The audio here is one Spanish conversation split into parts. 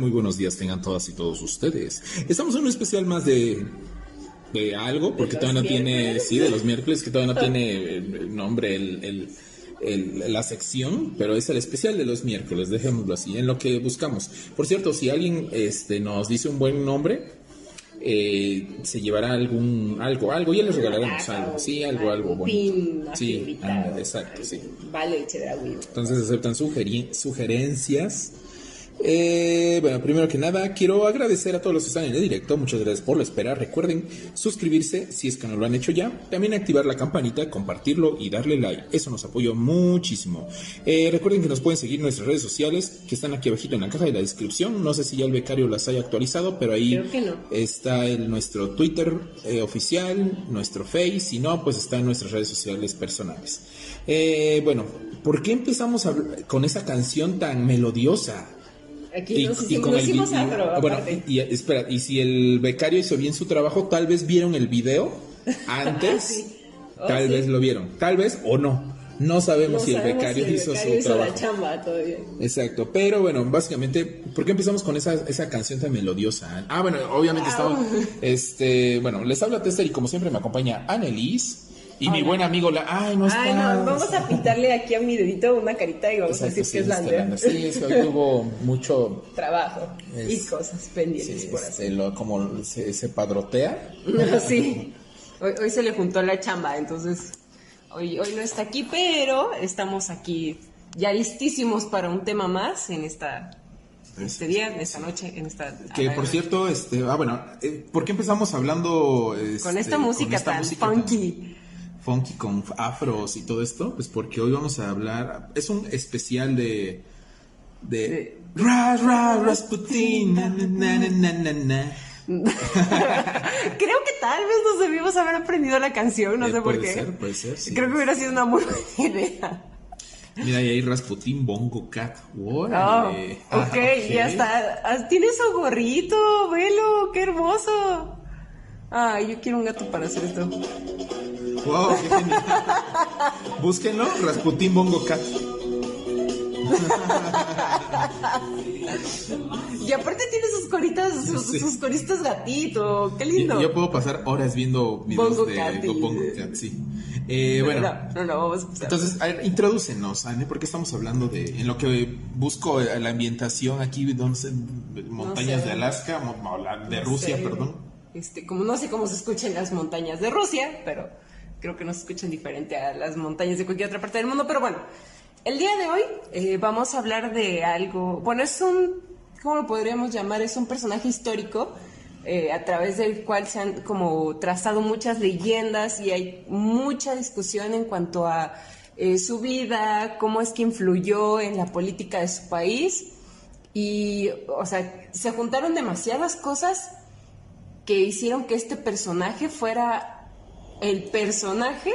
muy buenos días tengan todas y todos ustedes. Estamos en un especial más de de algo, porque todavía no tiene, sí, de los miércoles, que todavía no tiene eh, nombre el, el, la sección, pero es el especial de los miércoles, dejémoslo así, en lo que buscamos. Por cierto, si alguien este, nos dice un buen nombre, eh, se llevará algún algo, algo, ya les regalaremos algo, sí, algo, algo bueno. Sí, exacto, sí. Vale, Entonces aceptan sugerencias eh, bueno, primero que nada, quiero agradecer a todos los que están en el directo. Muchas gracias por la espera. Recuerden suscribirse si es que no lo han hecho ya. También activar la campanita, compartirlo y darle like. Eso nos apoya muchísimo. Eh, recuerden que nos pueden seguir en nuestras redes sociales que están aquí abajito en la caja de la descripción. No sé si ya el becario las haya actualizado, pero ahí está el, nuestro Twitter eh, oficial, nuestro Face. Si no, pues está en nuestras redes sociales personales. Eh, bueno, ¿por qué empezamos con esa canción tan melodiosa? Aquí nos y, con el, bueno, y, espera, y si el becario hizo bien su trabajo, tal vez vieron el video antes, oh, tal vez lo vieron, tal vez o no. No sabemos si el becario hizo su trabajo. Exacto, pero bueno, básicamente, ¿por qué empezamos con esa, esa canción tan melodiosa? Ah, bueno, obviamente estamos, este, bueno, les habla Tester y como siempre me acompaña Annelies. Y mi buen amigo, la. Ay, no está. Ay, no, vamos a pintarle aquí a mi dedito una carita y vamos a decir que es Lander. Sí, es que hoy tuvo mucho trabajo y cosas pendientes por este, Lo, como se, padrotea. sí. Hoy, hoy se le juntó la chamba, entonces hoy, hoy no está aquí, pero estamos aquí ya listísimos para un tema más en esta este día, en esta noche, en esta... Que por cierto, este, ah, bueno, eh, ¿por qué empezamos hablando... con esta este, música tan funky? Funky con afros y todo esto, pues porque hoy vamos a hablar, es un especial de de Ra, ra, Rasputin, na, na, na, Creo que tal vez nos debimos haber aprendido la canción, no eh, sé por qué. Ser, puede ser, sí. Creo que hubiera sido una muy buena idea. Mira, ahí Rasputin Bongo Cat. Oh, okay, ok, ya está. Ah, tiene su gorrito, velo, qué hermoso. Ay, yo quiero un gato para hacer esto. Wow, qué genial. Búsquenlo, Rasputin Bongo Cat. y aparte tiene sus coritas, sus, coritas gatito. Qué lindo. Yo, puedo pasar horas viendo videos Bongo de Cat Bongo Cat, sí. Eh, bueno, no, no, vamos a entonces, a ver, introdúcenos, Anne, porque estamos hablando de, en lo que busco eh, la ambientación aquí, donde, montañas de Alaska, de Rusia, perdón. Este, como no sé cómo se escuchan las montañas de Rusia, pero creo que no se escuchan diferente a las montañas de cualquier otra parte del mundo. Pero bueno, el día de hoy eh, vamos a hablar de algo, bueno, es un, ¿cómo lo podríamos llamar? Es un personaje histórico eh, a través del cual se han como trazado muchas leyendas y hay mucha discusión en cuanto a eh, su vida, cómo es que influyó en la política de su país. Y, o sea, se juntaron demasiadas cosas que hicieron que este personaje fuera el personaje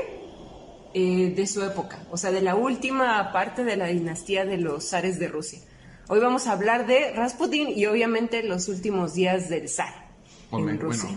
eh, de su época, o sea, de la última parte de la dinastía de los zares de Rusia. Hoy vamos a hablar de Rasputin y obviamente los últimos días del zar en Rusia.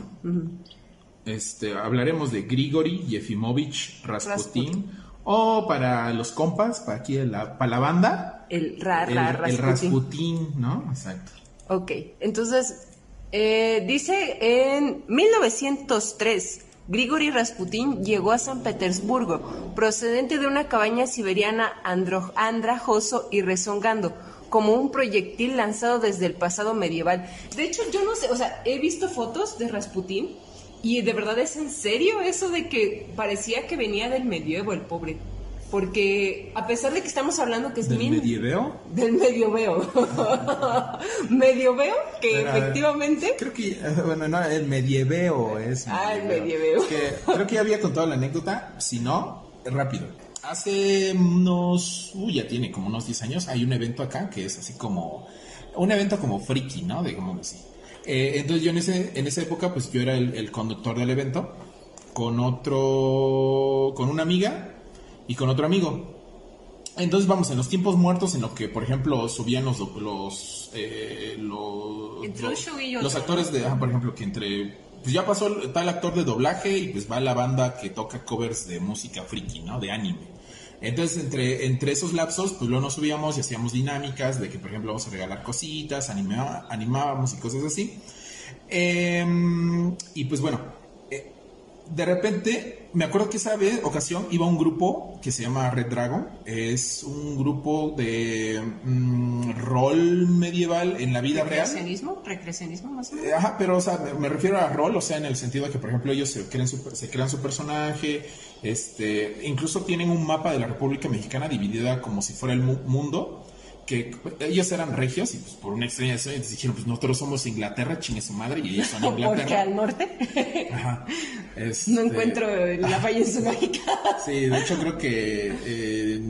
este, hablaremos de Grigori Yefimovich Rasputin, o para los compas, para aquí la, para la banda, el, ra, Rasputin. el Rasputin, ¿no? Exacto. Ok, entonces eh, dice en 1903, Grigori Rasputin llegó a San Petersburgo, procedente de una cabaña siberiana andrajoso y rezongando, como un proyectil lanzado desde el pasado medieval. De hecho, yo no sé, o sea, he visto fotos de Rasputin y de verdad es en serio eso de que parecía que venía del medievo el pobre. Porque a pesar de que estamos hablando que es ¿Del min- medieveo? del medioveo, medioveo que Pero, a ver, efectivamente Creo que, eh, bueno, no, el medieveo es. Ah, el medieveo. Es que creo que ya había contado la anécdota. Si no, rápido. Hace unos. Uy, ya tiene como unos 10 años. Hay un evento acá que es así como. Un evento como friki, ¿no? Digamos así. Eh, entonces yo en, ese, en esa época, pues yo era el, el conductor del evento. Con otro. Con una amiga y con otro amigo. Entonces vamos, en los tiempos muertos en lo que, por ejemplo, subían los los eh, los, los- actores de, ah, por ejemplo, que entre pues ya pasó el- tal actor de doblaje y pues va la banda que toca covers de música friki, ¿no? De anime. Entonces, entre, entre esos lapsos, pues luego nos subíamos y hacíamos dinámicas de que, por ejemplo, vamos a regalar cositas, anima- animábamos y cosas así. Em, y pues bueno, eh, de repente, me acuerdo que esa vez, ocasión iba un grupo que se llama Red Dragon. Es un grupo de mm, rol medieval en la vida real. recreacionismo, recreacionismo más o menos. Eh, Ajá, pero o sea, me, me refiero a rol, o sea, en el sentido de que, por ejemplo, ellos se crean su, se crean su personaje, este, incluso tienen un mapa de la República Mexicana dividida como si fuera el mu- mundo, que ellos eran regios y pues por una extraña razón dijeron, pues nosotros somos Inglaterra, chingue su madre, y ellos son Porque Inglaterra. al norte Ajá. no Este, encuentro la falla en Sudáfrica. Sí, de hecho creo que eh,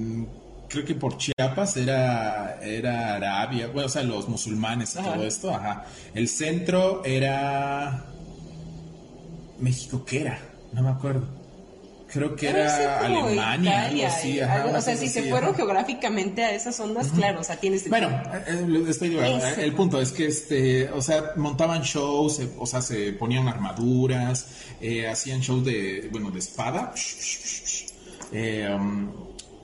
creo que por Chiapas era era Arabia, bueno, o sea, los musulmanes y Ajá. todo esto, ajá. El centro era México, ¿qué era? No me acuerdo. Creo que era Alemania, Italia, algo así, eh, ajá, algo- una o sea, si se fueron ajá. geográficamente a esas ondas, claro, o sea, tienes Bueno, eh, estoy divagando. Eso. El punto es que, este, o sea, montaban shows, eh, o sea, se ponían armaduras, eh, hacían shows de, bueno, de espada, eh,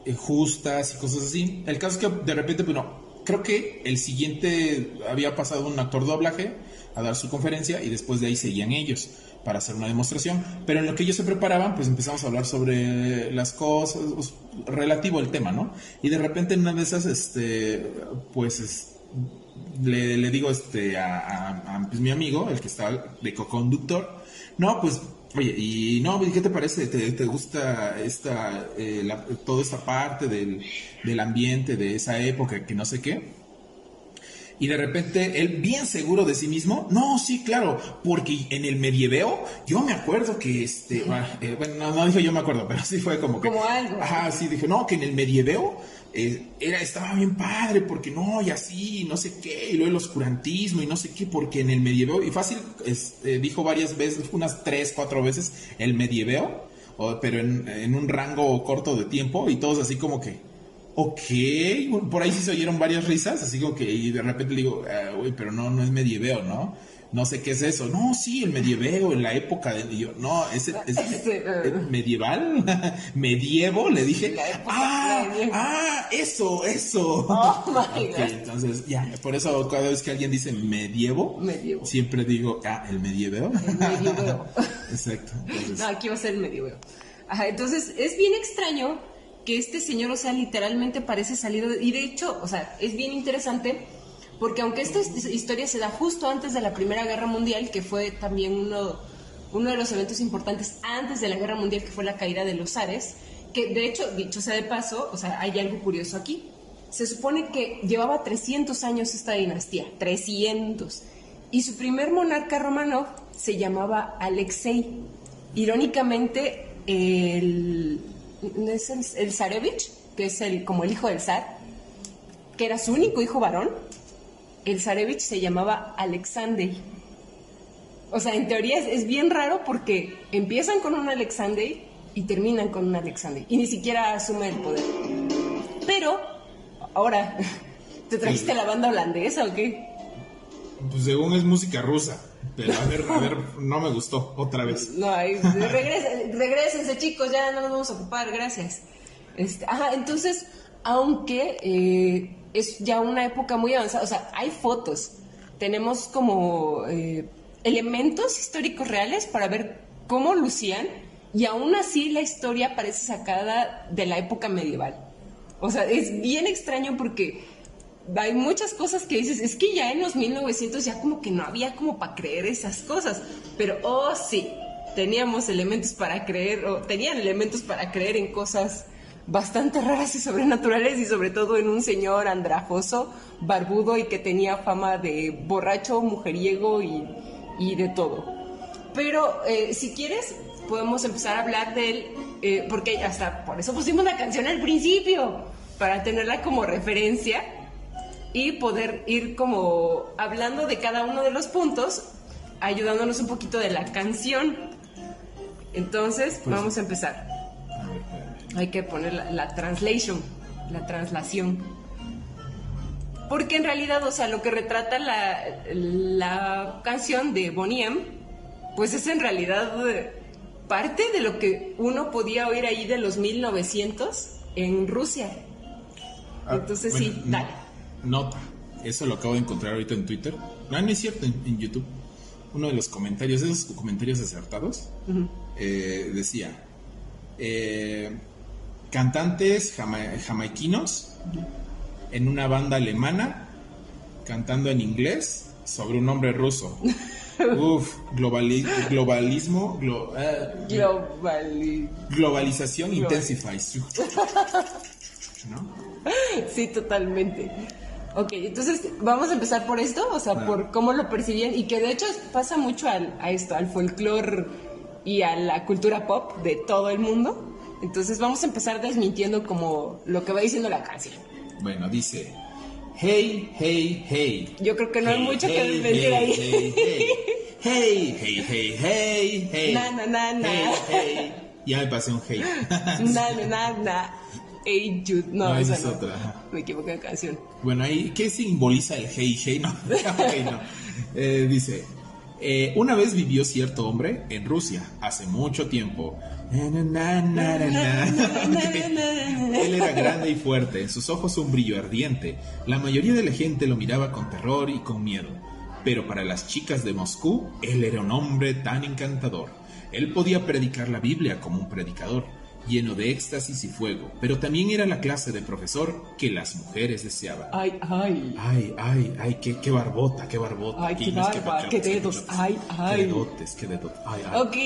eh, justas y cosas así. El caso es que de repente, bueno, creo que el siguiente había pasado un actor doblaje a dar su conferencia y después de ahí seguían ellos para hacer una demostración. Pero en lo que ellos se preparaban, pues empezamos a hablar sobre las cosas relativo al tema, ¿no? Y de repente en una de esas, este, pues es- le, le digo este a, pues, mi amigo, el que está de co-conductor, no, pues, oye, y no, ¿qué te parece? ¿Te, te gusta esta, eh, la- toda esta parte del, del ambiente de esa época, que no sé qué? Y de repente él, bien seguro de sí mismo, no, sí, claro, porque en el medieveo, yo me acuerdo que este, ah, eh, bueno, no, no dijo yo me acuerdo, pero sí fue como que. Como algo. Ajá, sí, dije, no, que en el medieveo eh, era, estaba bien padre, porque no, y así, no sé qué, y luego el oscurantismo y no sé qué, porque en el medieveo, y fácil, este, dijo varias veces, unas tres, cuatro veces, el medieveo, pero en, en un rango corto de tiempo, y todos así como que. Ok, bueno, por ahí sí se oyeron varias risas, así como que y de repente le digo, "Ah, güey, pero no, no es medieveo, ¿no? No sé qué es eso. No, sí, el medieveo, en la época de... y yo, no, es, es- eh. ¿es medieval, medievo, le dije. La época Ah, ah, eso, eso. Oh, my Ok, God. entonces, ya, por eso cada vez que alguien dice medievo, Medievo. siempre digo, ah, el medieveo. El medieveo. Exacto. entonces, No, aquí va a ser el medieveo. Ajá, entonces es bien extraño que este señor, o sea, literalmente parece salido de- y de hecho, o sea, es bien interesante porque aunque esta his- historia se da justo antes de la Primera Guerra Mundial, que fue también uno, uno de los eventos importantes antes de la Guerra Mundial, que fue la caída de los zares, que de hecho, dicho sea de paso, o sea, hay algo curioso aquí. Se supone que llevaba 300 años esta dinastía, 300. Y su primer monarca romano se llamaba Alexei. Irónicamente, el, es el, el Zarevich, que es el, como el hijo del zar, que era su único hijo varón, el Zarevich se llamaba Alexander. O sea, en teoría es, es bien raro porque empiezan con un Alexander y terminan con un Alexander. Y ni siquiera asume el poder. Pero, ahora, ¿te trajiste la banda holandesa o qué? Pues según es música rusa. Pero a ver, a ver, no me gustó otra vez. No, ahí, regresen, regrésense chicos, ya no nos vamos a ocupar, gracias. Este, ajá, entonces, aunque eh, es ya una época muy avanzada, o sea, hay fotos, tenemos como eh, elementos históricos reales para ver cómo lucían y aún así la historia parece sacada de la época medieval. O sea, es bien extraño porque hay muchas cosas que dices, es que ya en los 1900 ya como que no había como para creer esas cosas, pero oh sí, teníamos elementos para creer, o tenían elementos para creer en cosas bastante raras y sobrenaturales y sobre todo en un señor andrajoso, barbudo y que tenía fama de borracho, mujeriego y, y de todo. Pero eh, si quieres, podemos empezar a hablar de él, eh, porque hasta por eso pusimos la canción al principio, para tenerla como referencia y poder ir como hablando de cada uno de los puntos, ayudándonos un poquito de la canción. Entonces, Pues- vamos a empezar. Hay que poner la, la translation, la translación. Porque en realidad, o sea, lo que retrata la, la canción de Bonnie M, pues es en realidad parte de lo que uno podía oír ahí de los 1900 en Rusia. Ah, Entonces bueno, sí, dale. Nota, eso lo acabo de encontrar ahorita en Twitter. No, no es cierto, en, en YouTube. Uno de los comentarios, esos comentarios acertados, eh, decía, eh, cantantes jama- jamaiquinos en una banda alemana cantando en inglés sobre un hombre ruso. Uf, globali- globalismo, glo- eh, Global. globalización Global. intensifies. ¿No? Sí, totalmente. Ok, entonces vamos a empezar por esto, o sea, Bueno. por cómo lo percibían y que de hecho pasa mucho al- a esto, al folclore y a la cultura pop de todo el mundo. Entonces vamos a empezar desmintiendo como lo que va diciendo la canción. Bueno, dice, hey, hey, hey. Yo creo que no hay Hey, mucho que hey, desmentir hey, ahí. Hey, hey, hey, hey, hey, hey, hey. Na, na, na, na. Hey, hey. Ya me pasé un hey. na, na, na, na. Hey Jude. No, No, esa es otra. Me equivoqué de canción. Bueno, ahí, ¿qué simboliza el hey, hey? No, ok, no. Eh, dice, eh, una vez vivió cierto hombre en Rusia, hace mucho tiempo. Él era grande y fuerte, en sus ojos un brillo ardiente. La mayoría de la gente lo miraba con terror y con miedo. Pero para las chicas de Moscú, él era un hombre tan encantador. Él podía predicar la Biblia como un predicador, lleno de éxtasis y fuego, pero también era la clase de profesor que las mujeres deseaban. Ay, ay. Ay, ay, ay, qué, qué barbota, qué barbota. Ay, qué barba, qué dedos, ay, ay. Qué dedotes, qué dedotes. Ay, ay. Ok.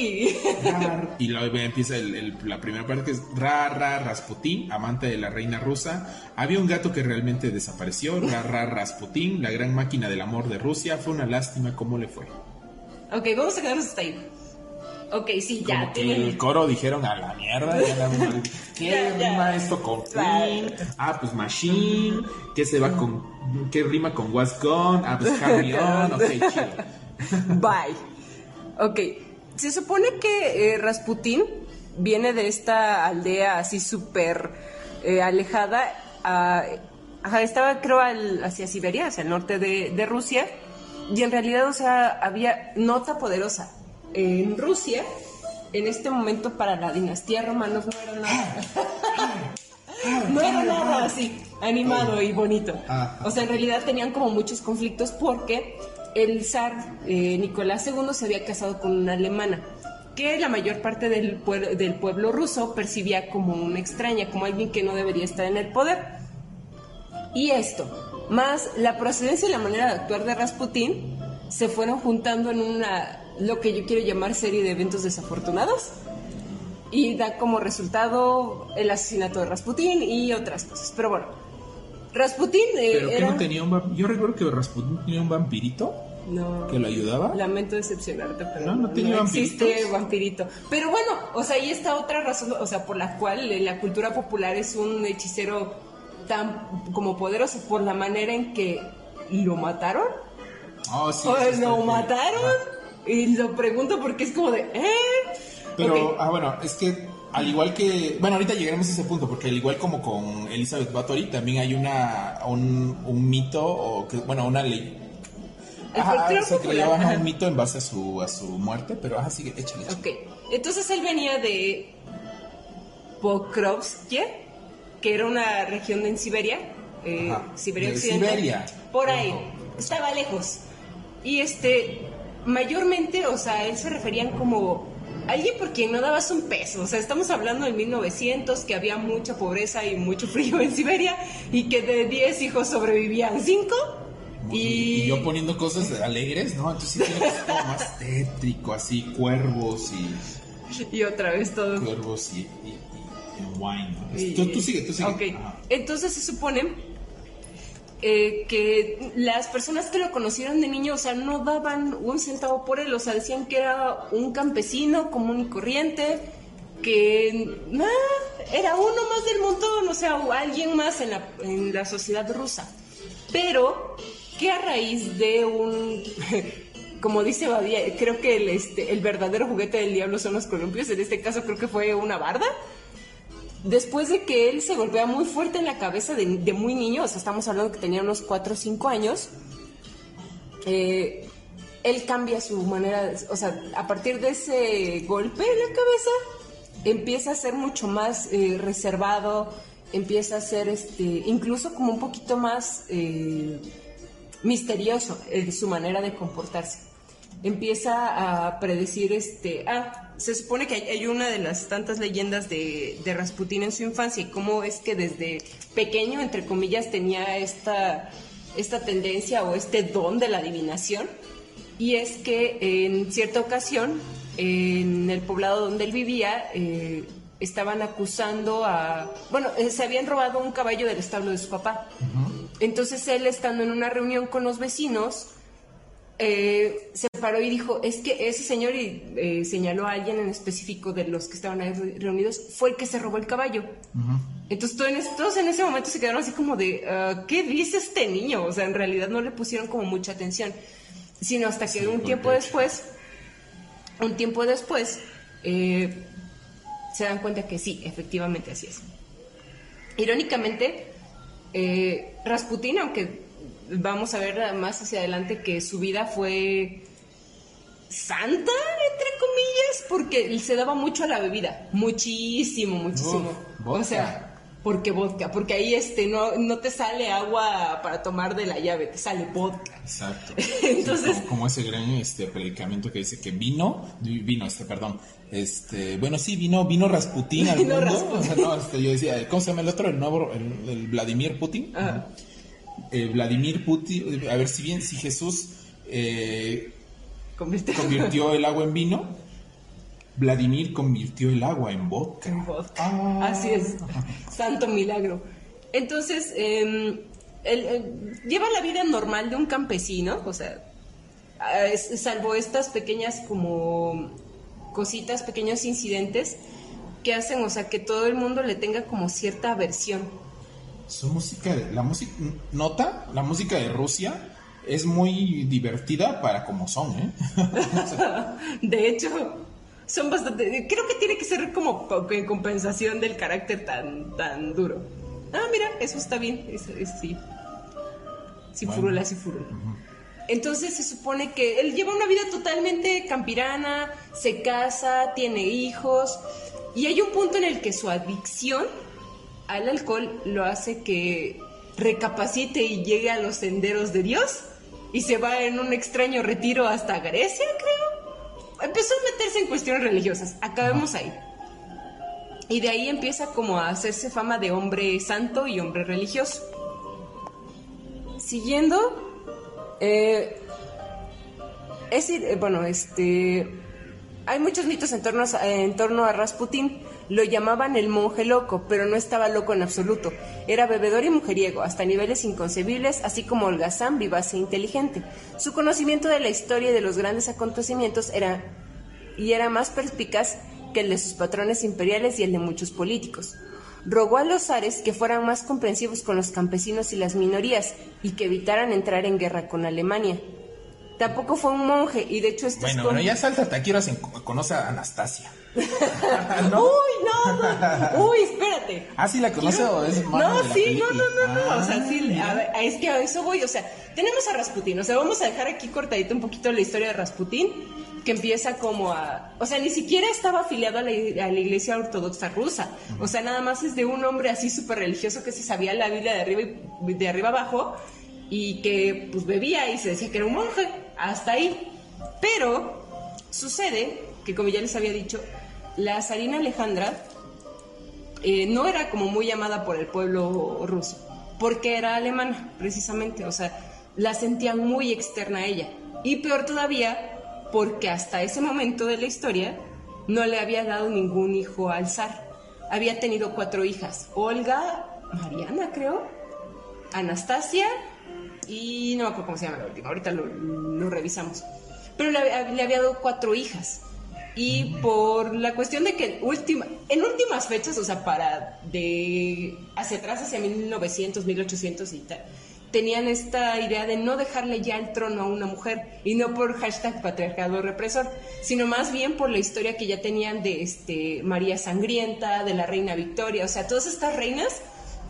Y luego empieza el- el- la primera parte que es Ra Ra Rasputín, amante de la reina rusa. Había un gato que realmente desapareció. Ra Ra Rasputín, la gran máquina del amor de Rusia. Fue una lástima cómo le fue. ok, vamos a quedarnos hasta ahí. Ok, sí, ya. Como que el coro dijeron a la mierda. ya la- ¿Qué rima esto con. Queen? Ah, pues Machine. ¿Qué se va con. ¿Qué rima con What's Gone? Ah, pues Carry On. Ok, chido. Bye. Ok, se supone que eh, Rasputín viene de esta aldea así súper eh, alejada. a- ajá, estaba creo al- hacia Siberia, hacia el norte de, de Rusia. Y en realidad, o sea, había nota poderosa. En Rusia, en este momento para la dinastía Romanov no era nada. No era nada así, animado y bonito. Ajá. O sea, en realidad tenían como muchos conflictos porque el zar eh, Nicolás II se había casado con una alemana que la mayor parte del, pueblo- del pueblo ruso percibía como una extraña, como alguien que no debería estar en el poder. Y esto, más la procedencia y la manera de actuar de Rasputín, se fueron juntando en una, lo que yo quiero llamar serie de eventos desafortunados. Y da como resultado el asesinato de Rasputín y otras cosas. Pero bueno, Rasputín eh, Pero que no tenía un vampirito. Yo recuerdo que Rasputin tenía un vampirito No. que lo ayudaba. Lamento decepcionarte, pero No, no tenía existe vampirito. Pero bueno, o sea, ahí está otra razón, o sea, por la cual la cultura popular es un hechicero tan como poderoso por la manera en que lo mataron. Oh, sí, o lo bien. mataron. Ajá. Y lo pregunto porque es como de, ¿eh? Pero, Ok. ah, bueno, es que al igual que. Bueno, ahorita llegaremos a ese punto, porque al igual como con Elizabeth Bathory, también hay una un, un mito, o que, bueno, una ley. Ajá, folclore o sea, que popular, llevan a ajá. un mito en base a su, a su muerte, pero ajá, sigue, échale, échale. Ok, entonces él venía de Pokrovsky, que era una región en Siberia, eh, Siberia de Occidental. Siberia. Por ahí, estaba lejos. Y este, mayormente, o sea, él se referían como alguien por quien no dabas un peso. O sea, estamos hablando de 1900, que había mucha pobreza y mucho frío en Siberia, y que de 10 hijos sobrevivían 5. Y, y yo poniendo cosas alegres, ¿no? Entonces sí tiene que ser como más tétrico, así, cuervos y. y otra vez todo. Cuervos y. y- y- En wine. Tú, tú, sigue, tú sigue. Ok. Entonces se supone eh, que las personas que lo conocieron de niño, o sea, no daban un centavo por él, o sea, decían que era un campesino común y corriente, que era uno más del montón, o sea, alguien más en la, sociedad rusa. Pero que a raíz de un, como dice Badía, creo que este, el verdadero juguete del diablo son los columpios, en este caso creo que fue una barda después de que él se golpea muy fuerte en la cabeza de, muy niño, o sea, estamos hablando que tenía unos 4 o 5 años, eh, él cambia su manera, o sea, a partir de ese golpe en la cabeza, empieza a ser mucho más eh, reservado, empieza a ser este, incluso como un poquito más eh, misterioso en su manera de comportarse. Empieza a predecir, este, ah, se supone que hay, una de las tantas leyendas de, de, Rasputín en su infancia y cómo es que desde pequeño, entre comillas, tenía esta, esta tendencia o este don de la adivinación. Y es que en cierta ocasión, en el poblado donde él vivía, eh, estaban acusando a... Bueno, eh, se habían robado un caballo del establo de su papá. Entonces él, estando en una reunión con los vecinos, eh, se paró y dijo, es que ese señor, y eh, señaló a alguien en específico de los que estaban ahí reunidos, fue el que se robó el caballo. Entonces todos en, ese momento se quedaron así como de, ah, ¿qué dice este niño? O sea, en realidad no le pusieron como mucha atención, sino hasta que un tiempo después, un tiempo después, eh, se dan cuenta que sí, efectivamente así es. Irónicamente, Rasputín, aunque vamos a ver más hacia adelante que su vida fue santa, entre comillas, porque se daba mucho a la bebida, muchísimo, muchísimo. o sea, porque vodka, porque ahí este no, no te sale agua para tomar de la llave, te sale vodka. Exacto. Entonces, como, ese gran este predicamento que dice que vino, vino este, perdón, este, bueno, sí, vino, vino Rasputín al mundo. O sea, no, este, yo decía, ¿cómo se llama el otro? El nuevo, el, Vladimir Putin. Eh, Vladimir Putin, a ver si bien, si Jesús eh, convirtió el agua en vino, Vladimir convirtió el agua en vodka. Ah. Así es, santo milagro. Entonces, em, él, lleva la vida normal de un campesino, o sea, salvo estas pequeñas como cositas, pequeños incidentes que hacen, o sea, que todo el mundo le tenga como cierta aversión su música, la música, nota, la música de Rusia es muy divertida para como son, ¿eh? de hecho, son bastante, creo que tiene que ser como en compensación del carácter tan, tan duro. Ah, mira, eso está bien, es, sí. Sí furula, sí furula. Entonces se supone que él lleva una vida totalmente campirana, se casa, tiene hijos, y hay un punto en el que su adicción al alcohol lo hace que recapacite y llegue a los senderos de Dios y se va en un extraño retiro hasta Grecia, creo. Empezó a meterse en cuestiones religiosas. Acabemos ahí. Y de ahí empieza como a hacerse fama de hombre santo y hombre religioso. Siguiendo, eh, es, eh, bueno, este, hay muchos mitos en torno, en torno a Rasputín. Lo llamaban el monje loco, pero no estaba loco en absoluto. Era bebedor y mujeriego, hasta niveles inconcebibles, así como holgazán, vivaz e inteligente. Su conocimiento de la historia y de los grandes acontecimientos era y era más perspicaz que el de sus patrones imperiales y el de muchos políticos. Rogó a los zares que fueran más comprensivos con los campesinos y las minorías y que evitaran entrar en guerra con Alemania. Tampoco fue un monje y de hecho esto bueno, bueno, ya salta, ahora se conoce a Anastasia. ¿No? Uy, no, Uy, espérate. ¿Ah, sí la conoce o es No, sí, no, no, no, no. o sea, sí, a ver, es que a eso voy. O sea, tenemos a Rasputín. O sea, vamos a dejar aquí cortadito un poquito la historia de Rasputín, que empieza como a. O sea, ni siquiera estaba afiliado a la, a la iglesia ortodoxa rusa. O sea, nada más es de un hombre así súper religioso que se sabía la Biblia de arriba, y, de arriba abajo y que pues bebía y se decía que era un monje. Hasta ahí. Pero sucede que, como ya les había dicho, la zarina Alejandra eh, no era como muy llamada por el pueblo ruso, porque era alemana, precisamente, o sea, la sentían muy externa a ella. Y peor todavía, porque hasta ese momento de la historia no le había dado ningún hijo al zar. había tenido cuatro hijas. Olga, Mariana creo, Anastasia y no me acuerdo cómo se llama la última, ahorita lo, revisamos. Pero le, había dado cuatro hijas. Y por la cuestión de que última, en últimas fechas, o sea, para de hacia atrás, hacia 1900, 1800 y tal, tenían esta idea de no dejarle ya el trono a una mujer y no por hashtag patriarcado represor, sino más bien por la historia que ya tenían de este María Sangrienta, de la reina Victoria, o sea, todas estas reinas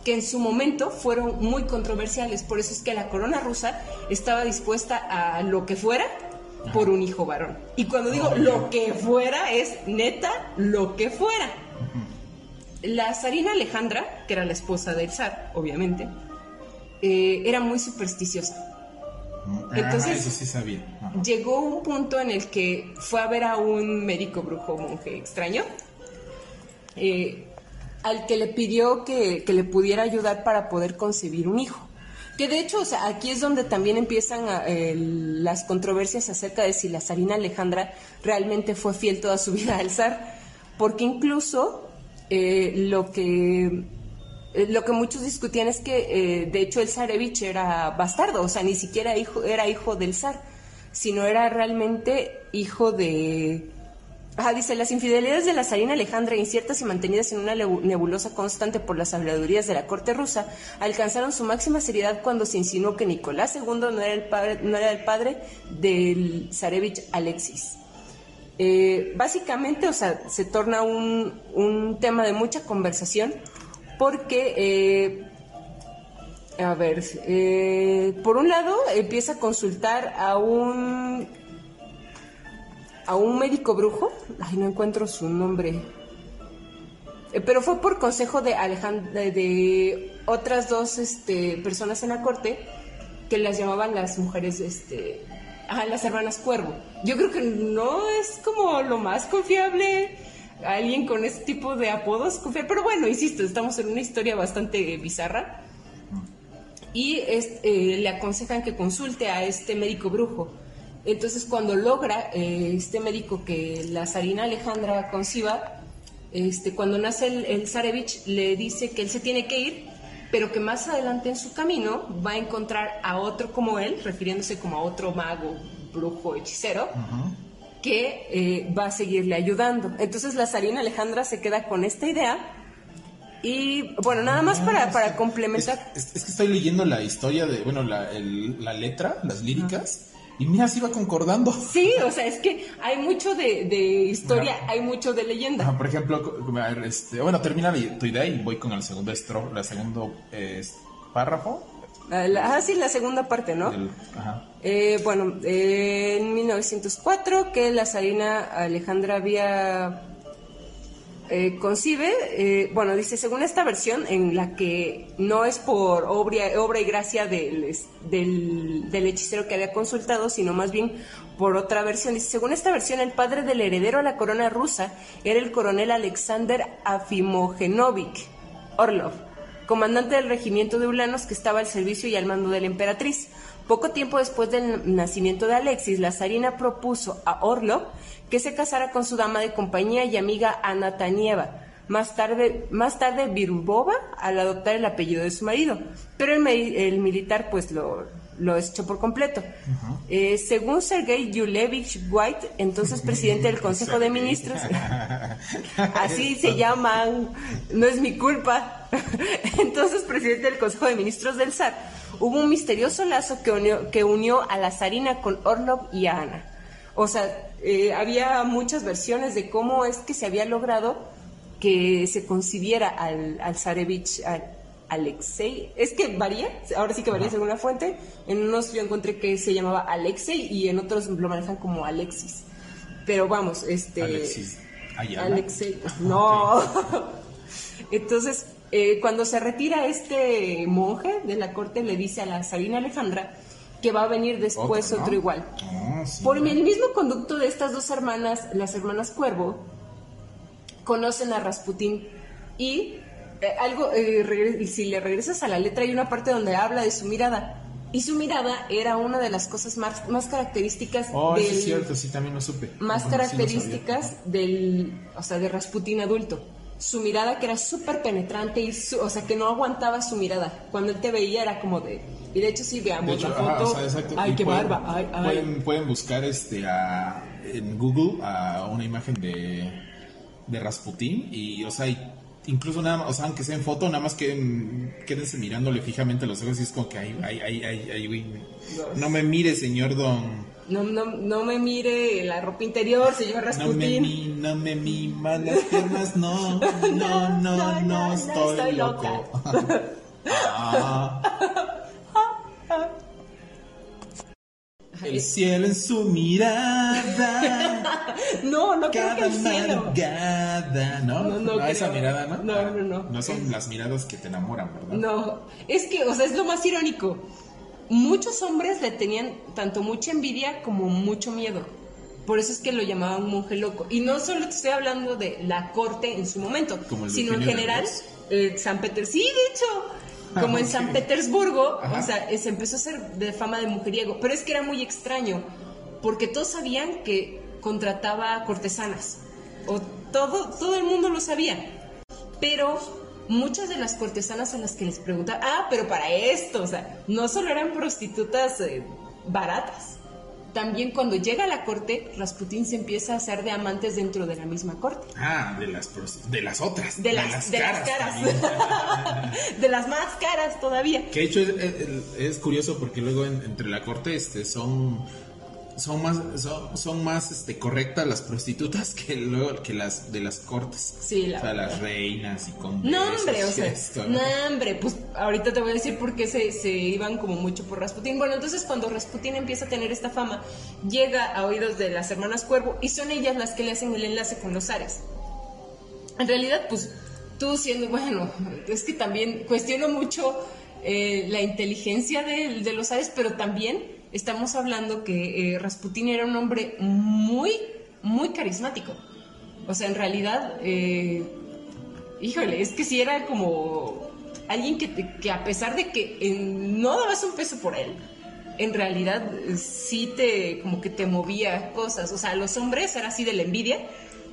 que en su momento fueron muy controversiales, por eso es que la corona rusa estaba dispuesta a lo que fuera por un hijo varón. Y cuando digo lo que fuera es neta lo que fuera. La zarina Alejandra, que era la esposa del zar, obviamente, eh, era muy supersticiosa. Ah, Entonces, eso sí sabía. llegó un punto en el que fue a ver a un médico brujo monje extraño, eh, al que le pidió que, le pudiera ayudar para poder concebir un hijo. Que de hecho, o sea, aquí es donde también empiezan las controversias acerca de si la zarina Alejandra realmente fue fiel toda su vida al zar, porque incluso eh, lo que eh, lo que muchos discutían es que, eh, de hecho, el zarevich era bastardo, o sea, ni siquiera hijo, era hijo del zar, sino era realmente hijo de... Ajá, dice, las infidelidades de la zarina Alejandra, inciertas y mantenidas en una nebulosa constante por las habladurías de la corte rusa, alcanzaron su máxima seriedad cuando se insinuó que Nicolás II no era el padre, no era el padre del zarevich Alexis. Eh, básicamente, o sea, se torna un, un tema de mucha conversación porque, eh, a ver, eh, por un lado empieza a consultar a un a un médico brujo, ay, no encuentro su nombre, eh, pero fue por consejo de Alejandra, de otras dos este, personas en la corte que las llamaban las mujeres, este, ah, las hermanas Cuervo. Yo creo que no es como lo más confiable alguien con ese tipo de apodos. Pero bueno, insisto, estamos en una historia bastante bizarra. Y eh, le aconsejan que consulte a este médico brujo. Entonces, cuando logra eh, este médico que la zarina Alejandra conciba, este, cuando nace el, el Zarevich, le dice que él se tiene que ir, pero que más adelante en su camino va a encontrar a otro como él, refiriéndose como a otro mago, brujo, hechicero, que eh, va a seguirle ayudando. Entonces la zarina Alejandra se queda con esta idea. Y bueno, nada más para, ah, para complementar. Es, que estoy leyendo la historia de, bueno, la, la letra, las líricas. Y mira, se iba concordando. Sí, o sea, es que hay mucho de, historia, hay mucho de leyenda. por ejemplo, este, bueno, termina tu idea y voy con el segundo estro, la segundo párrafo. ah, sí, la segunda parte, ¿no? Eh, bueno, en 1904 que la zarina Alejandra había eh, concibe, eh, bueno, dice, según esta versión, en la que no es por obra, obra y gracia del, del, del, hechicero que había consultado, sino más bien por otra versión. Dice, según esta versión, el padre del heredero a la corona rusa era el coronel Alexander Afimogenovich Orlov, comandante del regimiento de Ulanos que estaba al servicio y al mando de la emperatriz. Poco tiempo después del nacimiento de Alexis, la zarina propuso a Orlov que se casara con su dama de compañía y amiga Anatanieva. Más tarde, más tarde Virubova al adoptar el apellido de su marido, pero el, militar pues lo, lo desechó por completo. Eh, según Sergei Yulevich White, entonces presidente del Consejo de Ministros, así se llaman, no es mi culpa, entonces presidente del Consejo de Ministros del SAR, hubo un misterioso lazo que unió, que unió a la zarina con Orlov y a Ana. O sea, eh, había muchas versiones de cómo es que se había logrado que se concibiera al, al Zarevich, Alexei. Es que varía, ahora sí que varía según la fuente. En unos yo encontré que se llamaba Alexei y en otros lo manejan como Alexis. Pero vamos, este... Alexis. Alexei. No. Entonces, eh, cuando se retira este monje de la corte, le dice a la Sabina Alejandra que va a venir después otro, igual. Ah, Por el mismo conducto de estas dos hermanas, las hermanas Cuervo, conocen a Rasputín y eh, algo, eh, si le regresas a la letra, hay una parte donde habla de su mirada. Y su mirada era una de las cosas más, más características oh, del, es cierto, sí, también lo supe. Más características del, o sea, de Rasputín adulto su mirada que era súper penetrante y su- o sea que no aguantaba su mirada. Cuando él te veía era como de y de hecho sí veamos hecho, la ajá, foto. o sea, exacto. Ay, qué pueden- barba. Ay, ay. Pueden, pueden buscar este a- en Google a una imagen de, de Rasputín y, o sea, y incluso nada más, o sea, aunque sea en foto, nada más queden, quédense mirándole fijamente los ojos y es como que, ay, ay, ay, ay, ay, güey, no me mire, señor don, No, no, no me mire la ropa interior, señor no me mi, no me las piernas, no, no, no, no, estoy, loco. Ah. El cielo en su mirada. No, no creo que el cielo. madrugada, ¿no? No, no esa mirada, ¿no? No, no, no. No son las miradas que te enamoran, ¿verdad? No, es que, o sea, es lo más irónico. Muchos hombres le tenían tanto mucha envidia como mucho miedo. Por eso es que lo llamaban monje loco. Y no solo te estoy hablando de la corte en su momento, Como el sino en general, eh, San Peter, sí, de hecho, Ah, como en. San Petersburgo, Ajá. o sea, se empezó a hacer de fama de mujeriego. Pero es que era muy extraño, porque todos sabían que contrataba cortesanas. O todo, todo el mundo lo sabía. Pero muchas de las cortesanas a las que les preguntaba, ah, pero para esto, o sea, no solo eran prostitutas eh, baratas. También cuando llega a la corte, Rasputín se empieza a hacer de amantes dentro de la misma corte. Ah, de las, de las otras. De las, de las también. caras. de las más caras todavía. Que de hecho es, es- es curioso porque luego en- entre la corte este son son más son, son más este correctas las prostitutas que luego que las de las cortes. Sí, la o sea, verdad. las reinas y con No, hombre, o sea, esto, no, hombre, pues ahorita te voy a decir por qué se, se iban como mucho por Rasputín. Bueno, entonces cuando Rasputín empieza a tener esta fama, llega a oídos de las hermanas Cuervo y son ellas las que le hacen el enlace con los Ares. En realidad, pues tú siendo, bueno, es que también cuestiono mucho eh, la inteligencia de, de los Ares, pero también estamos hablando que eh, Rasputín era un hombre muy, muy carismático. O sea, en realidad, eh, híjole, es que si era como alguien que, que a pesar de que eh, no dabas un peso por él, en realidad eh, sí te, como que te movía cosas. O sea, a los hombres era así de la envidia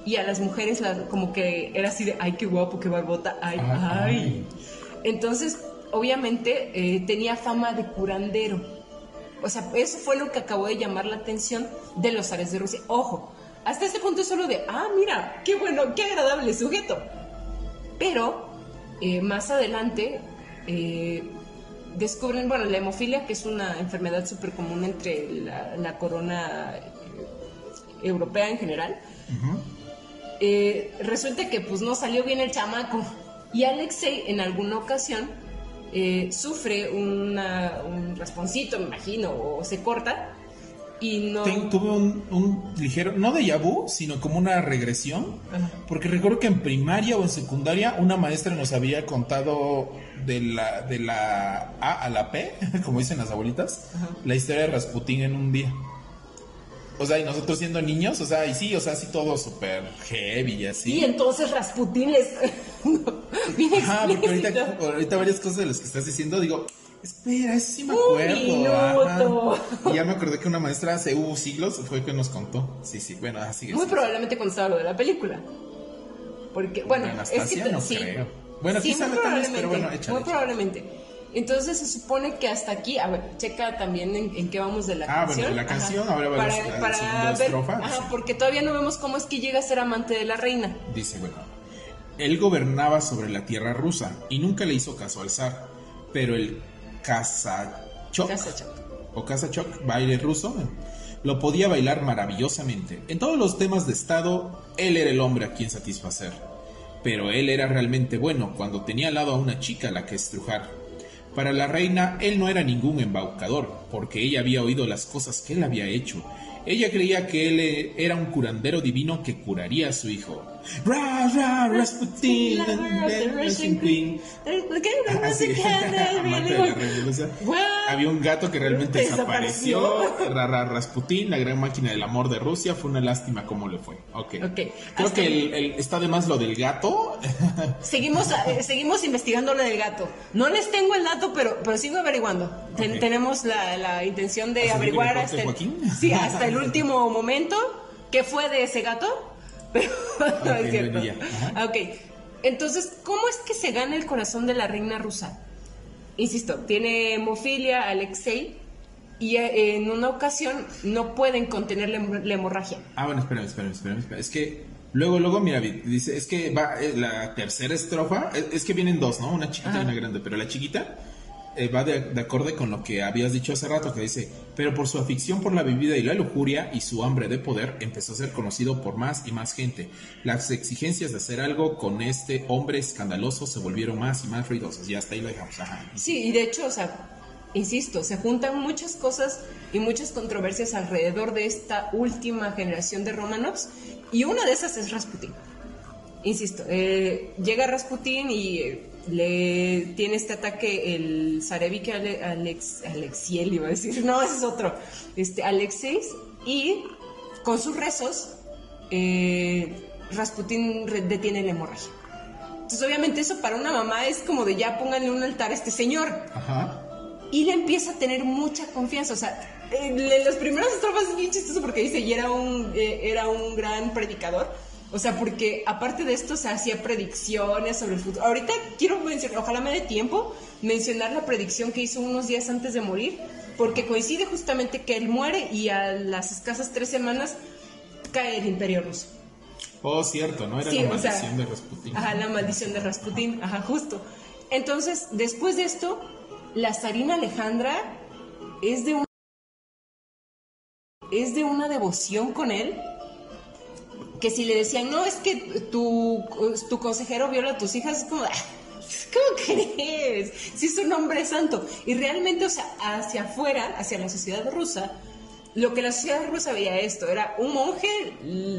y a las mujeres la- como que era así de, ay, qué guapo, qué barbota, ay, Ay. Entonces, obviamente, tenía fama de curandero. O sea, eso fue lo que acabó de llamar la atención de los zares de Rusia. Ojo, hasta este punto es solo de, ah, mira, qué bueno, qué agradable sujeto. Pero eh, más adelante eh, descubren, bueno, la hemofilia, que es una enfermedad súper común entre la, la corona eh, europea en general. Resulta que pues no salió bien el chamaco. Y Alexei en alguna ocasión eh, sufre una- un rasponcito, me imagino, o se corta. Y no... Ten- tuve un, un ligero, no de vu, sino como una regresión. Ajá. Porque recuerdo que en primaria o en secundaria una maestra nos había contado de la, de la A a la P, como dicen las abuelitas, Ajá. la historia de Rasputín en un día. O sea, y nosotros siendo niños, o sea, y sí, o sea, así todo súper heavy y así. Y entonces Rasputín les... Ajá, porque ahorita, ahorita varias cosas de las que estás diciendo, digo, espera, eso sí me Un acuerdo. ajá. Y ya me acordé que una maestra hace uh, siglos fue que nos contó. Sí, sí, bueno, así Muy probablemente cuando estaba lo de la película. Porque, bueno, es que Anastasia, no sí. creo. Bueno, sí, quizá muy probablemente, pero bueno, échale, muy échale. probablemente. Entonces se supone que hasta aquí, a ver, checa también en, en qué vamos de la Ah, canción. bueno, la canción, ahora vamos para, a la para ver, estrofa, ajá, porque todavía no vemos cómo es que llega a ser amante de la reina. Dice, bueno, él gobernaba sobre la tierra rusa y nunca le hizo caso al zar, pero el Kazachok. o Kazachok, baile ruso, lo podía bailar maravillosamente. En todos los temas de Estado, él era el hombre a quien satisfacer. Pero él era realmente bueno cuando tenía al lado a una chica a la que estrujar. Para la reina, él no era ningún embaucador, porque ella había oído las cosas que él había hecho. Ella creía que él era un curandero divino que curaría a su hijo. Ra, ra, Rasputin, La the Russian Queen. La revolución. What? Había un gato que realmente Desapareció. Ra, ra, Rasputín, la gran máquina del amor de Rusia. Fue una lástima cómo le fue. Ok. Ok. Creo que el- el- está de más lo del gato. Seguimos, eh, seguimos investigando lo del gato. No les tengo el dato, pero, pero sigo averiguando. Ten- Ok. tenemos la, la intención de ¿Hasta el averiguar hasta el, sí, hasta el último momento qué fue de ese gato. Pero no Ok, es cierto. Ok. Entonces, ¿cómo es que se gana el corazón de la reina rusa? Insisto, tiene hemofilia, Alexei, y eh, en una ocasión no pueden contener la, hem- la hemorragia. Ah, bueno, espérame, espérame, espérame, espérame. Es que luego, luego, mira, dice, es que va eh, la tercera estrofa, es, es que vienen dos, ¿no? Una chiquita Ajá. y una grande, pero la chiquita eh, va de, de acorde con lo que habías dicho hace rato, que dice, pero por su afición por la bebida y la lujuria y su hambre de poder, empezó a ser conocido por más y más gente. Las exigencias de hacer algo con este hombre escandaloso se volvieron más y más ruidosas. Y hasta ahí lo dejamos. Ajá. Sí, y de hecho, o sea, insisto, se juntan muchas cosas y muchas controversias alrededor de esta última generación de Romanovs, y una de esas es Rasputin. Insisto, eh, llega Rasputin y eh, le tiene este ataque el Zarevich Ale- Alex, Alexiel, iba a decir, no, ese es otro, este, Alexeis, y con sus rezos, eh, Rasputin detiene la hemorragia. Entonces, obviamente, eso para una mamá es como de ya pónganle un altar a este señor. Ajá. Y le empieza a tener mucha confianza. O sea, en las primeras estrofas es bien chistoso porque dice, y era un, eh, era un gran predicador. O sea, porque aparte de esto se hacía predicciones sobre el futuro. Ahorita quiero mencionar, ojalá me dé tiempo, mencionar la predicción que hizo unos días antes de morir, porque coincide justamente que él muere y a las escasas tres semanas cae el imperio ruso. Oh, cierto, ¿no? Era Sí, la o sea, maldición de Rasputin. Ajá, la maldición de Rasputín, ajá, justo. Entonces, después de esto, la zarina Alejandra es de un es de una devoción con él que si le decían, no, es que tu, tu consejero viola a tus hijas, es como, "Ah, ¿cómo crees? Si es un hombre santo. Y realmente, o sea, hacia afuera, hacia la sociedad rusa, lo que la sociedad rusa veía esto era un monje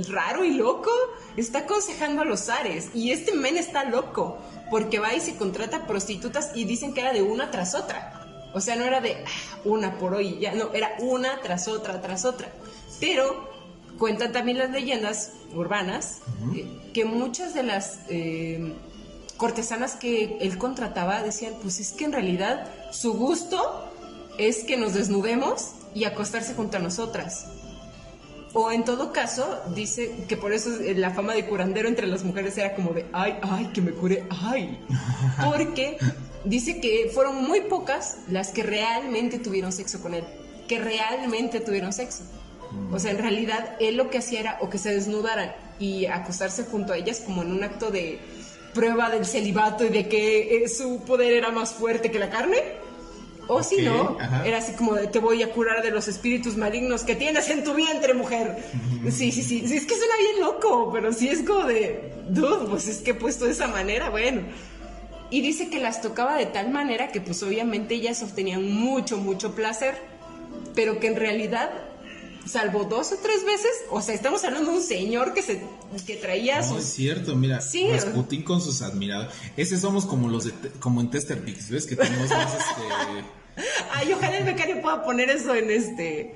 raro y loco está aconsejando a los zares y este men está loco porque va y se contrata prostitutas y dicen que era de una tras otra. O sea, no era de "Ah, una por hoy, ya no, era una tras otra, tras otra. Pero cuentan también las leyendas urbanas eh, que muchas de las eh, cortesanas que él contrataba decían, pues es que en realidad su gusto es que nos desnudemos y acostarse junto a nosotras. O en todo caso, dice que por eso eh, la fama de curandero entre las mujeres era como de, ay, ay, que me cure, ay. Porque dice que fueron muy pocas las que realmente tuvieron sexo con él, que realmente tuvieron sexo. O sea, en realidad él lo que hacía era o que se desnudaran y acostarse junto a ellas como en un acto de prueba del celibato y de que eh, su poder era más fuerte que la carne. O si no, ajá. era así como de te voy a curar de los espíritus malignos que tienes en tu vientre, mujer. Sí, sí, sí, sí, es que suena bien loco, pero sí es como de, dude, pues es que puesto de esa manera, bueno. Y dice que las tocaba de tal manera que pues obviamente ellas obtenían mucho, mucho placer, pero que en realidad, salvo dos o tres veces, o sea, estamos hablando de un señor que se que traía No, sus... es cierto, mira, Sí, Rasputin con sus admiradores. Ese somos como los de, como en Tester Pix, ¿ves? Que tenemos más este... Ay, ojalá el becario pueda poner eso en este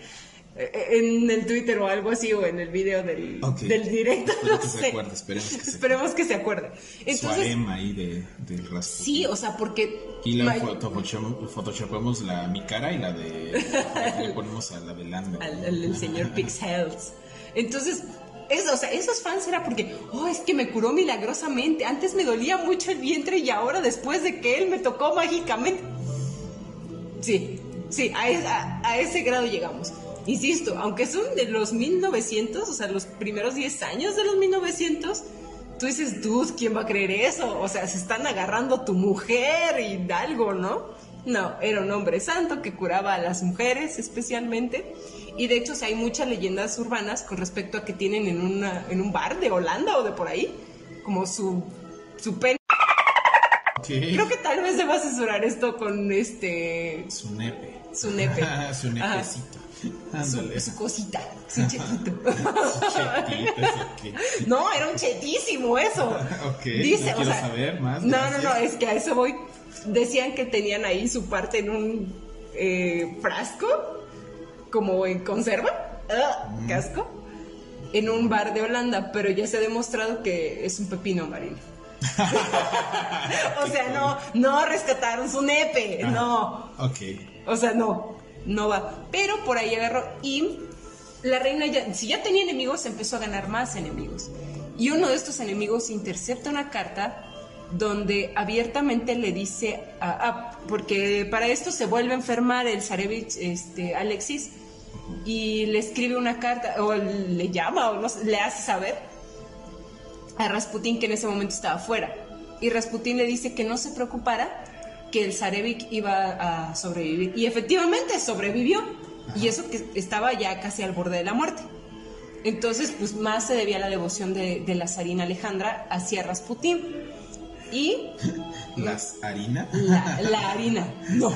en el Twitter o algo así o en el video del, del directo. Espero no que se sé. acuerde, esperemos que se Esperemos que se acuerde. Entonces, ahí de, del Rasputin. sí, o sea, porque Y la ma- photoshop- photoshopemos la, mi cara y la de... aquí le ponemos a la de Lando. al, señor Pixels. Entonces, eso, o sea, esos fans era porque, oh, es que me curó milagrosamente. Antes me dolía mucho el vientre y ahora después de que él me tocó mágicamente. Sí, sí, a, a- a ese grado llegamos. Insisto, aunque son de los 1900, o sea, los primeros 10 años de los 1900, tú dices, dude, ¿quién va a creer eso? O sea, se están agarrando a tu mujer y algo, ¿no? No, era un hombre santo que curaba a las mujeres especialmente. Y de hecho, o sea, hay muchas leyendas urbanas con respecto a que tienen en, una, en un bar de Holanda o de por ahí, como su, su pene. ¿Qué? Creo que tal vez deba asesorar esto con este Su nepe. Su nepe. su Ajá. nepecito. Su, su cosita, su chetito. No, era un chetísimo eso. Ok, Dice, no o sea, saber más, No, no, gracias. no, es que a eso voy. Decían que tenían ahí su parte en un eh, frasco, como en conserva, ah, Mm. casco, en un bar de Holanda, pero ya se ha demostrado que es un pepino marino. o sea, no, no rescataron su nepe, Ah. no. Ok. O sea, no, no va. Pero por ahí agarró y la reina ya, si ya tenía enemigos, empezó a ganar más enemigos. Y uno de estos enemigos intercepta una carta donde abiertamente le dice, a, porque para esto se vuelve a enfermar el Zarevich este, Alexis y le escribe una carta o le llama o no le hace saber a Rasputín que en ese momento estaba fuera. Y Rasputín le dice que no se preocupara, que el Zarevich iba a sobrevivir. Y efectivamente sobrevivió. Y eso que estaba ya casi al borde de la muerte. Entonces, pues más se debía a la devoción de, la zarina Alejandra hacia Rasputín. Y... ¿Las harina? La, harina. No,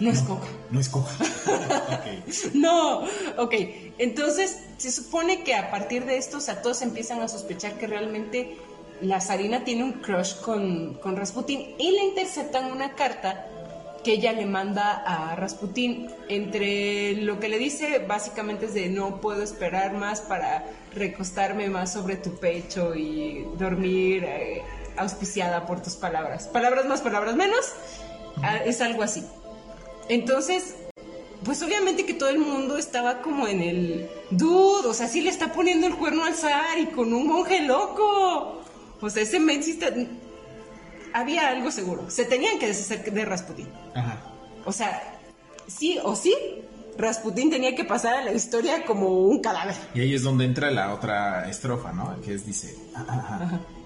no, es coca. No es coca. No, ok. Entonces, se supone que a partir de esto, o sea, todos empiezan a sospechar que realmente la zarina tiene un crush con, con Rasputín y le interceptan una carta que ella le manda a Rasputín. Entre lo que le dice básicamente es de no puedo esperar más para recostarme más sobre tu pecho y dormir eh, auspiciada por tus palabras. Palabras más, palabras menos. Ah, es algo así. Entonces, pues obviamente que todo el mundo estaba como en el dude, o sea, le está poniendo el cuerno al zar y con un monje loco. Pues ese men había algo seguro. Se tenían que deshacer de Rasputín. Ajá. O sea, sí o sí, Rasputín tenía que pasar a la historia como un cadáver. Y ahí es donde entra la otra estrofa, ¿no? Que es, dice,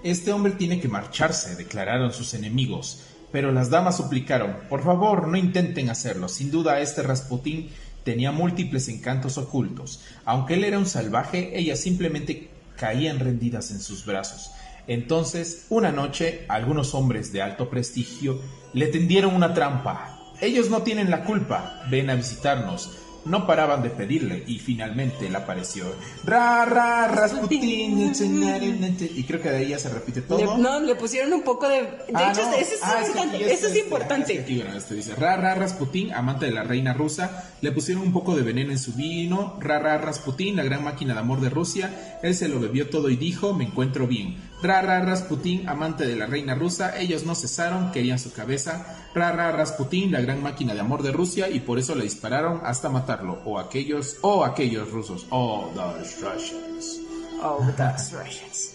este hombre tiene que marcharse, declararon sus enemigos. Pero las damas suplicaron, por favor, no intenten hacerlo. Sin duda, este Rasputín tenía múltiples encantos ocultos. Aunque él era un salvaje, ellas simplemente caían rendidas en sus brazos. Entonces, una noche, algunos hombres de alto prestigio le tendieron una trampa. Ellos no tienen la culpa. Ven a visitarnos no paraban de pedirle y finalmente le apareció ra ra Rasputin y creo que de ahí ya se repite todo. no, le pusieron un poco de de ah, hecho eso es ah, importante, eso es importante. aquí, bueno, este dice ra ra Rasputin, amante de la reina rusa, le pusieron un poco de veneno en su vino, ra ra Rasputin, la gran máquina de amor de Rusia, él se lo bebió todo y dijo, "Me encuentro bien." Ra ra Rasputin, amante de la reina rusa, ellos no cesaron, querían su cabeza. Ra ra Rasputin, la gran máquina de amor de Rusia y por eso le dispararon hasta matar o aquellos, o aquellos rusos, o those Russians. Oh, those Russians.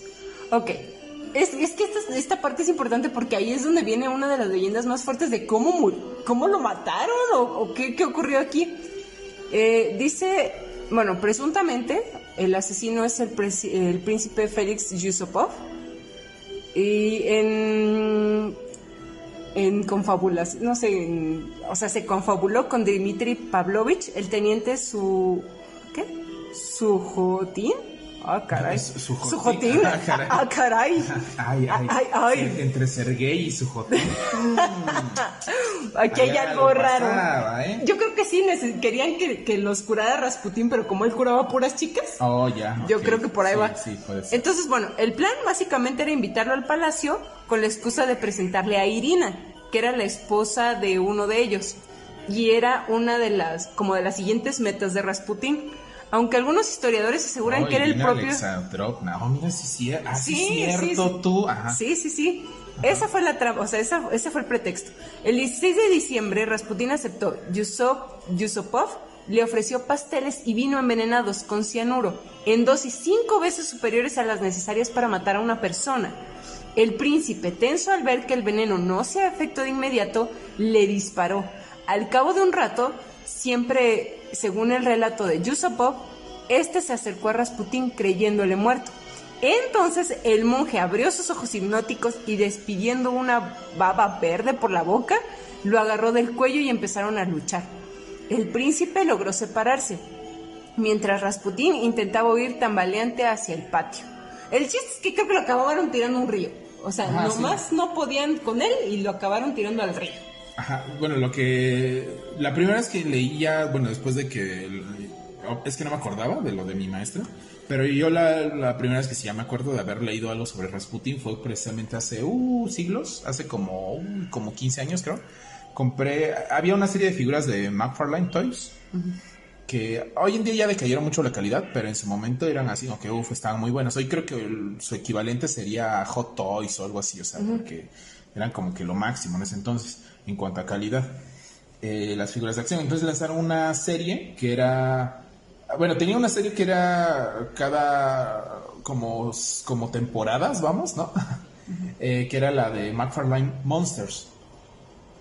Ok. Es, es que esta, esta, parte es importante porque ahí es donde viene una de las leyendas más fuertes de cómo, cómo lo mataron o, qué, qué, ocurrió aquí. Eh, dice, bueno, presuntamente el asesino es el, el príncipe Félix Yusupov. Y en en confabulación, no sé, o sea, se confabuló con Dmitry Pavlovich, el teniente su... ¿qué? Sujotín. Ah, caray. Sujotín. Ah, caray. Ay, ay, ay, Entre Sergei y Sujotín. Aquí hay algo raro. ¿eh? Yo creo que sí, querían que, que, los curara Rasputín, pero como él curaba puras chicas. Oh, ya. Yo creo que por ahí va. Sí, puede ser. Entonces, bueno, el plan básicamente era invitarlo al palacio con la excusa de presentarle a Irina, que era la esposa de uno de ellos. Y era una de las, como de las siguientes metas de Rasputín aunque algunos historiadores aseguran que era el propio. Oh, mira, sí, sí, ah, sí, cierto, tú. Sí, sí, sí. Esa fue la trama, o sea, ese fue el pretexto. El 16 de diciembre, Rasputin aceptó. Yusupov le ofreció pasteles y vino envenenados con cianuro, en dosis cinco veces superiores a las necesarias para matar a una persona. El príncipe, tenso al ver que el veneno no se efecto de inmediato, le disparó. Al cabo de un rato, siempre según el relato de Yusupov, este se acercó a Rasputín creyéndole muerto. Entonces el monje abrió sus ojos hipnóticos y despidiendo una baba verde por la boca, lo agarró del cuello y empezaron a luchar. El príncipe logró separarse, mientras Rasputín intentaba huir tambaleante hacia el patio. El chiste es que creo que lo acabaron tirando a un río. O sea, nomás no podían con él y lo acabaron tirando al río. Ajá, bueno, lo que... La primera vez que leía, bueno, después de que... Es que no me acordaba de lo de mi maestra, pero yo la, primera vez que sí ya me acuerdo de haber leído algo sobre Rasputin fue precisamente hace uh, siglos, hace como, uh, como 15 años creo. Compré, había una serie de figuras de McFarlane Toys, que hoy en día ya decayeron mucho la calidad, pero en su momento eran así, que uff, estaban muy buenas. Hoy creo que su equivalente sería Hot Toys o algo así, o sea, porque eran como que lo máximo en ese entonces en cuanto a calidad. Eh, las figuras de acción. Entonces lanzaron una serie que era. Bueno, tenía una serie que era cada. como, como temporadas, vamos, ¿no? eh, que era la de McFarlane Monsters.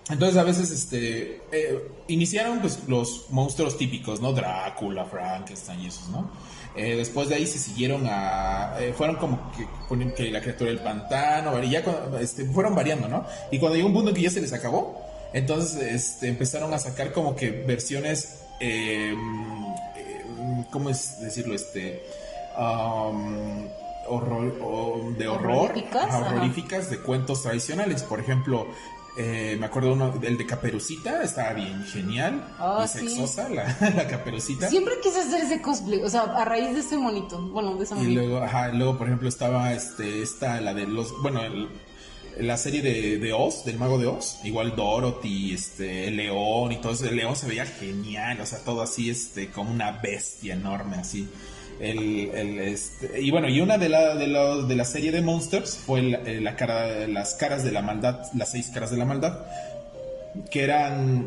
Entonces a veces este eh, iniciaron pues los monstruos típicos, ¿no? Drácula, Frankenstein y esos, ¿no? Eh, después de ahí se siguieron a eh, fueron como que que la criatura del pantano, y ya este, fueron variando, ¿no? Y cuando llegó un punto en que ya se les acabó, entonces este, empezaron a sacar como que versiones em, em, ¿cómo es decirlo? Este horror, de horror, horroríficas de cuentos tradicionales. Por ejemplo, eh, me acuerdo uno, el de Caperucita, estaba bien genial. Oh, sexosa, la, Caperucita. Siempre quise hacer ese cosplay, o sea, a raíz de ese monito. Bueno, de monito. Y luego, ajá, luego, por ejemplo, estaba este, esta, la de los, bueno, la serie de, de, Oz, del mago de Oz, igual Dorothy, este, el león y todo eso. El león se veía genial, o sea, todo así, este, como una bestia enorme, así. El, el, este, y bueno, y una de la, de, la, de la serie de Monsters fue eh, la, cara, las caras de la maldad, las seis caras de la maldad, que eran...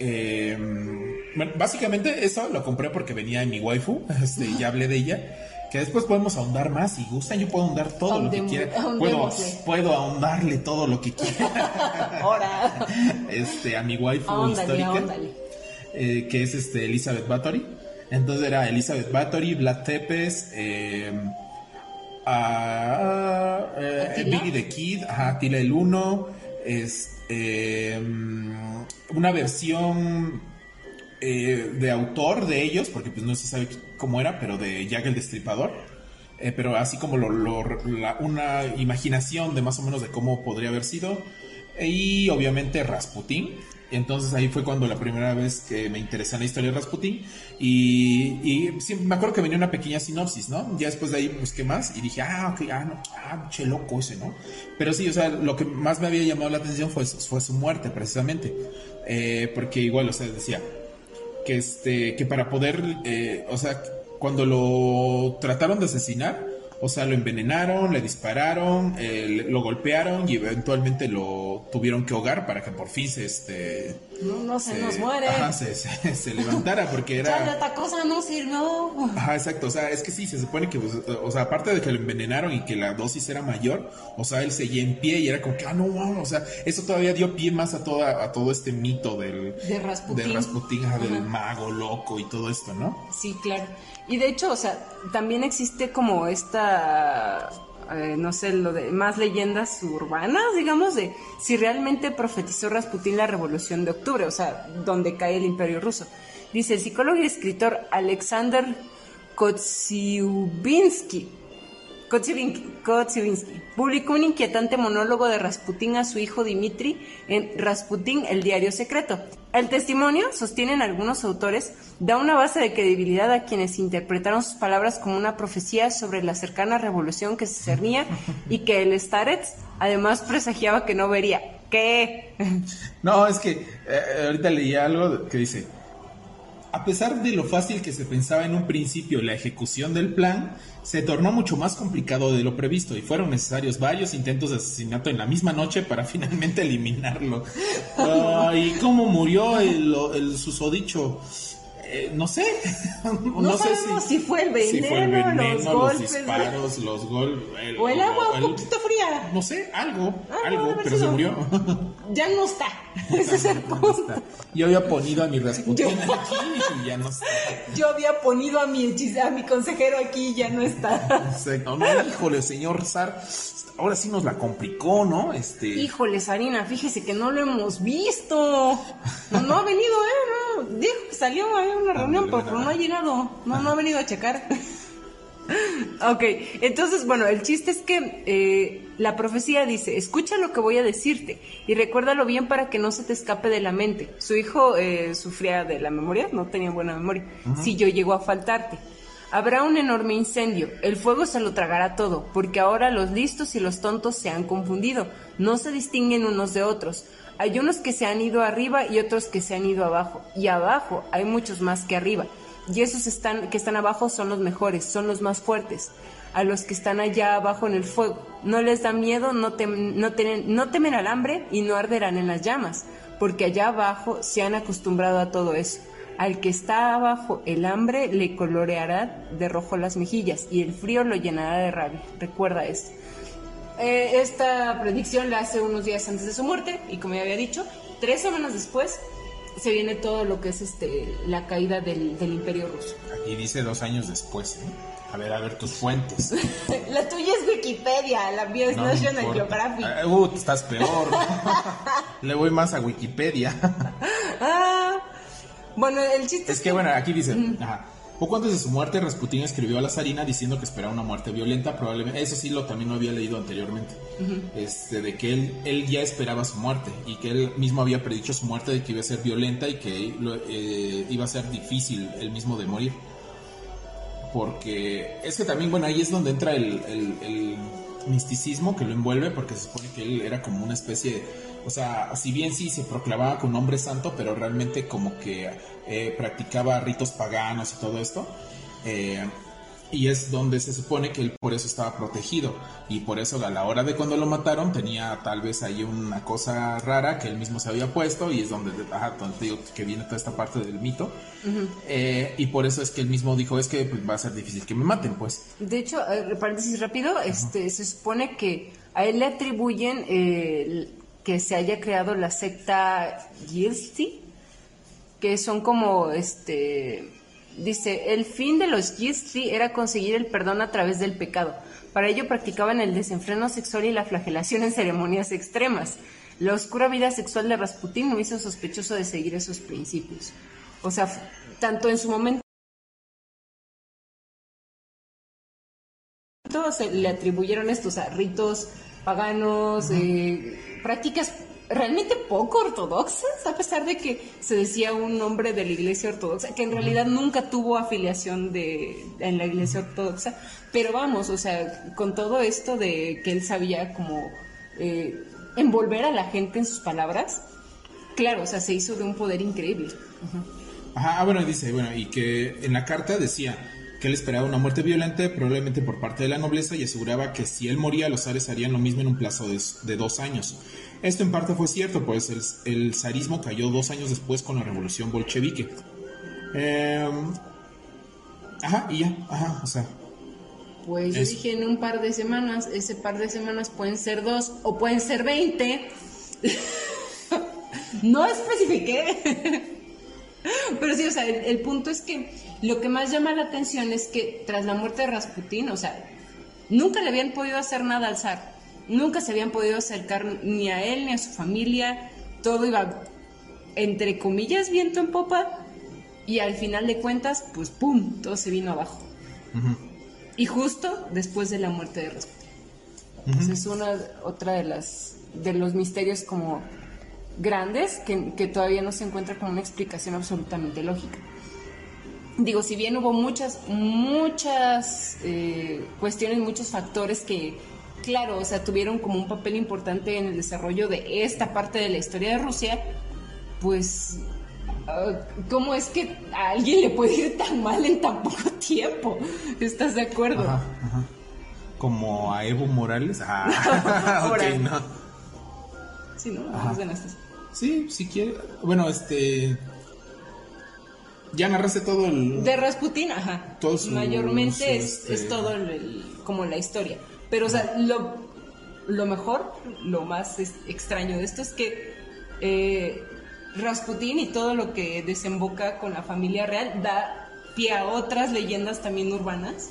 Em, bueno, básicamente eso lo compré porque venía en mi waifu, este, ya hablé de ella. Que después podemos ahondar más. Si gustan, yo puedo ahondar todo lo que quiera. Puedo, puedo ahondarle todo lo que quiera. Ahora. este, a mi waifu histórica. Eh, que es este Elizabeth Bathory. Entonces era Elizabeth Bathory, Vlad Tepes, eh, eh Billy the Kid, ajá, Tila el Uno, es, eh, una versión eh, de autor de ellos, porque pues no se sabe cómo era, pero de Jack el Destripador. pero así como una imaginación de más o menos de cómo podría haber sido. Y obviamente Rasputin, entonces ahí fue cuando la primera vez que me interesé en la historia de Rasputin y, me acuerdo que venía una pequeña sinopsis, ¿no? Ya después de ahí busqué más y dije, ah, ok, ah, no, ah, che loco ese, ¿no? Pero sí, o sea, lo que más me había llamado la atención fue, fue su muerte precisamente, eh, porque igual, o sea, decía que, este, que para poder, eh, o sea, cuando lo trataron de asesinar, o sea, lo envenenaron, le dispararon, eh, lo golpearon y eventualmente lo tuvieron que ahogar para que por fin se este no, no se, nos muere. Ajá, se, se, levantara porque era. esta cosa no sirvió. Ajá, exacto. O sea, es que sí, se supone que, pues, o sea, aparte de que lo envenenaron y que la dosis era mayor, o sea, él seguía en pie y era como que, ah, no, wow, o sea, eso todavía dio pie más a, toda, a todo este mito del. De Rasputin. De Rasputin, del mago loco y todo esto, ¿no? Sí, claro. Y de hecho, o sea, también existe como esta eh, no sé, lo de más leyendas urbanas, digamos, de si realmente profetizó Rasputín la revolución de octubre, o sea, donde cae el imperio ruso. Dice el psicólogo y escritor Alexander Kotsiubinsky Kotsivinsky publicó un inquietante monólogo de Rasputín a su hijo Dimitri en Rasputín, el diario secreto. El testimonio, sostienen algunos autores, da una base de credibilidad a quienes interpretaron sus palabras como una profecía sobre la cercana revolución que se cernía y que el Starets además presagiaba que no vería. ¿Qué? No, es que eh, ahorita leí algo que dice, a pesar de lo fácil que se pensaba en un principio la ejecución del plan, se tornó mucho más complicado de lo previsto y fueron necesarios varios intentos de asesinato en la misma noche para finalmente eliminarlo. ¿Y cómo murió el, susodicho? Eh, no sé. No, sabemos si, fue el veneno, los, golpes, los disparos, los golpes. o el agua un poquito fría. No sé, algo, ah, algo, pero se murió. Ya no está. Ese es el punto. Yo había ponido a mi Rasputin aquí y ya no está. Yo había ponido a mi, a mi consejero aquí y ya no está. No, no, híjole, señor Zar, ahora sí nos la complicó, ¿no? Este... Híjole, Sarina, fíjese que no lo hemos visto. No, ha venido, ¿eh? No, dijo que salió a una reunión, pero, no ha llegado. No, no ha venido a checar. ok, entonces, bueno, el chiste es que eh, la profecía dice, escucha lo que voy a decirte y recuérdalo bien para que no se te escape de la mente. Su hijo eh, sufría de la memoria, no tenía buena memoria. Si yo llego a faltarte. Habrá un enorme incendio, el fuego se lo tragará todo, porque ahora los listos y los tontos se han confundido, no se distinguen unos de otros. Hay unos que se han ido arriba y otros que se han ido abajo, y abajo hay muchos más que arriba, y esos están, que están abajo son los mejores, son los más fuertes. A los que están allá abajo en el fuego, no les da miedo, no, no, no temen al hambre y no arderán en las llamas, porque allá abajo se han acostumbrado a todo eso. Al que está abajo el hambre le coloreará de rojo las mejillas y el frío lo llenará de rabia. Recuerda eso. eh, esta predicción la hace unos días antes de su muerte y como ya había dicho, tres semanas después se viene todo lo que es este la caída del, del imperio ruso. Aquí dice dos años después. ¿eh? A ver, a ver tus fuentes. la tuya es Wikipedia, la mía es No National. Geographic. Ah, Uh, estás peor. Le voy más a Wikipedia. Ah, bueno, el chiste Es que bueno, aquí dice, ajá. Poco antes de su muerte, Rasputín escribió a la zarina diciendo que esperaba una muerte violenta, probablemente, eso sí lo también lo había leído anteriormente, este, de que él, él ya esperaba su muerte y que él mismo había predicho su muerte de que iba a ser violenta y que lo- eh, iba a ser difícil él mismo de morir. Porque es que también, bueno, ahí es donde entra el, el- el misticismo que lo envuelve, porque se supone que él era como una especie de, o sea, si bien sí se proclamaba con hombre santo, pero realmente como que eh, practicaba ritos paganos y todo esto. eh, y es donde se supone que él por eso estaba protegido. Y por eso a la hora de cuando lo mataron tenía tal vez ahí una cosa rara que él mismo se había puesto. Y es donde, ajá, donde digo que viene toda esta parte del mito. Eh, y por eso es que él mismo dijo, es que pues, va a ser difícil que me maten, pues. De hecho, eh, paréntesis rápido, este, se supone que a él le atribuyen eh, que se haya creado la secta Gilsti, que son como, este, dice, el fin de los Gilsti era conseguir el perdón a través del pecado. Para ello practicaban el desenfreno sexual y la flagelación en ceremonias extremas. La oscura vida sexual de Rasputín lo hizo sospechoso de seguir esos principios. O sea, tanto en su momento se le atribuyeron estos a ritos paganos, eh, prácticas realmente poco ortodoxas, a pesar de que se decía un hombre de la iglesia ortodoxa, que en realidad nunca tuvo afiliación de, en la iglesia ortodoxa, pero vamos, o sea, con todo esto de que él sabía como eh, envolver a la gente en sus palabras, claro, o sea, se hizo de un poder increíble. Ajá, ah, bueno, dice, bueno, y que en la carta decía que él esperaba una muerte violenta, probablemente por parte de la nobleza, y aseguraba que si él moría, los zares harían lo mismo en un plazo de, de dos años. Esto en parte fue cierto, pues el, el zarismo cayó dos años después con la revolución bolchevique. Eh, ajá, y ya, ajá, o sea, Pues yo dije en un par de semanas, ese par de semanas pueden ser dos o pueden ser veinte. no especifiqué. Pero sí, o sea, el, el punto es que lo que más llama la atención es que tras la muerte de Rasputín, o sea, nunca le habían podido hacer nada al zar. Nunca se habían podido acercar ni a él ni a su familia. Todo iba, entre comillas, viento en popa. Y al final de cuentas, pues ¡pum! Todo se vino abajo. Y justo después de la muerte de Rasputin. Entonces es una otra de las de los misterios como grandes que, que todavía no se encuentra como una explicación absolutamente lógica. Digo, si bien hubo muchas, muchas eh, cuestiones, muchos factores que, claro, o sea, tuvieron como un papel importante en el desarrollo de esta parte de la historia de Rusia, pues, ah, ¿cómo es que a alguien le puede ir tan mal en tan poco tiempo? ¿Estás de acuerdo? ajá, ajá. Como a Evo Morales. Ah, ok, no. Sí, ¿no? Ajá. Sí, si quiere. Bueno, este. Ya narraste todo el. De Rasputin, ajá. Mayormente es, este- es todo el- el- como la historia. Pero, o sea, lo, lo mejor, lo más es- extraño de esto es que eh, Rasputin y todo lo que desemboca con la familia real da pie a otras leyendas también urbanas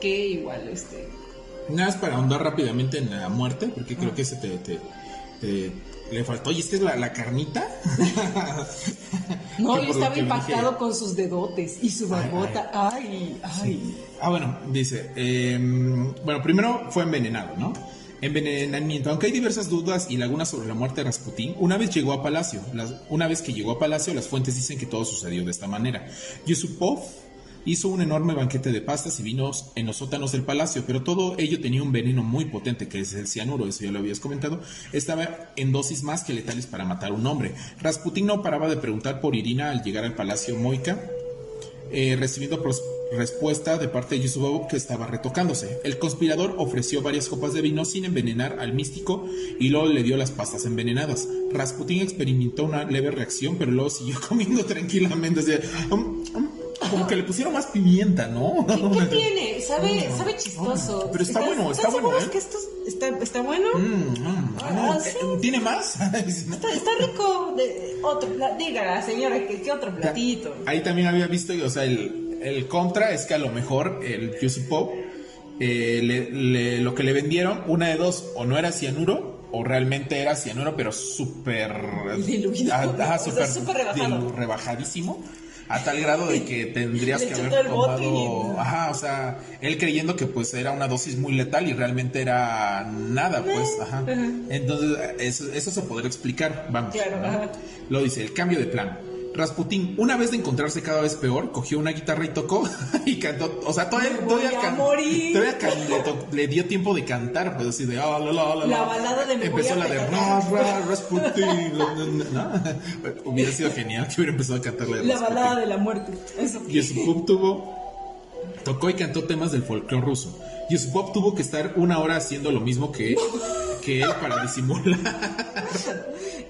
que igual, este... Nada más para ahondar rápidamente en la muerte, porque creo que ese te, te- te- le faltó. ¿Y esta es la, la carnita? No, yo estaba impactado dije- con sus dedotes y su barbota. Ay, ay. Ah, bueno, dice, eh, bueno, primero fue envenenado, ¿no? Envenenamiento. Aunque hay diversas dudas y lagunas sobre la muerte de Rasputín, una vez llegó a Palacio. Las- una vez que llegó a Palacio, las fuentes dicen que todo sucedió de esta manera. Yusupov hizo un enorme banquete de pastas y vinos en los sótanos del palacio, pero todo ello tenía un veneno muy potente, que es el cianuro, eso ya lo habías comentado. Estaba en dosis más que letales para matar a un hombre. Rasputín no paraba de preguntar por Irina al llegar al palacio Moika eh, recibiendo respuesta de parte de Yusupov que estaba retocándose. El conspirador ofreció varias copas de vino sin envenenar al místico y luego le dio las pastas envenenadas. Rasputín experimentó una leve reacción, pero luego siguió comiendo tranquilamente. "Um, um". Como que le pusieron más pimienta, ¿no? ¿Qué, qué tiene? Sabe, sabe chistoso. Pero está ¿Estás- bueno, está ¿estás bueno, ¿eh? que esto está, está bueno? Mm, Ah, no, ¿sí? eh, ¿Tiene más? Está, está rico. De, otro, dígala, señora, ¿qué, qué otro platito? Ahí también había visto, o sea, el, el contra es que a lo mejor el Juicy Pop, eh, le- le- lo que le vendieron, una de dos, o no era cianuro, o realmente era cianuro, pero súper... Diluido, ah, ajá, O sea, súper súper rebajado. dilu- rebajadísimo. A tal grado de que tendrías que haber tomado... Ajá, o sea, él creyendo que pues era una dosis muy letal y realmente era nada, pues, ajá. Entonces, eso, eso se podría explicar, vamos. Claro. Lo dice, el cambio de plan. Rasputín, una vez de encontrarse cada vez peor, cogió una guitarra y tocó y cantó. O sea, todavía, todavía, can- todavía can- le, to- le dio tiempo de cantar, pues así de. ah, la, la, la, La la. balada de Empezó la de. Ra, ra, Rasputín. ¿no? Hubiera sido genial que hubiera empezado a cantar la de La Rasputín. balada de la muerte. Eso. Yusupov tuvo. Tocó y cantó temas del folclore ruso. Yusupov tuvo que estar una hora haciendo lo mismo que, que él para disimular.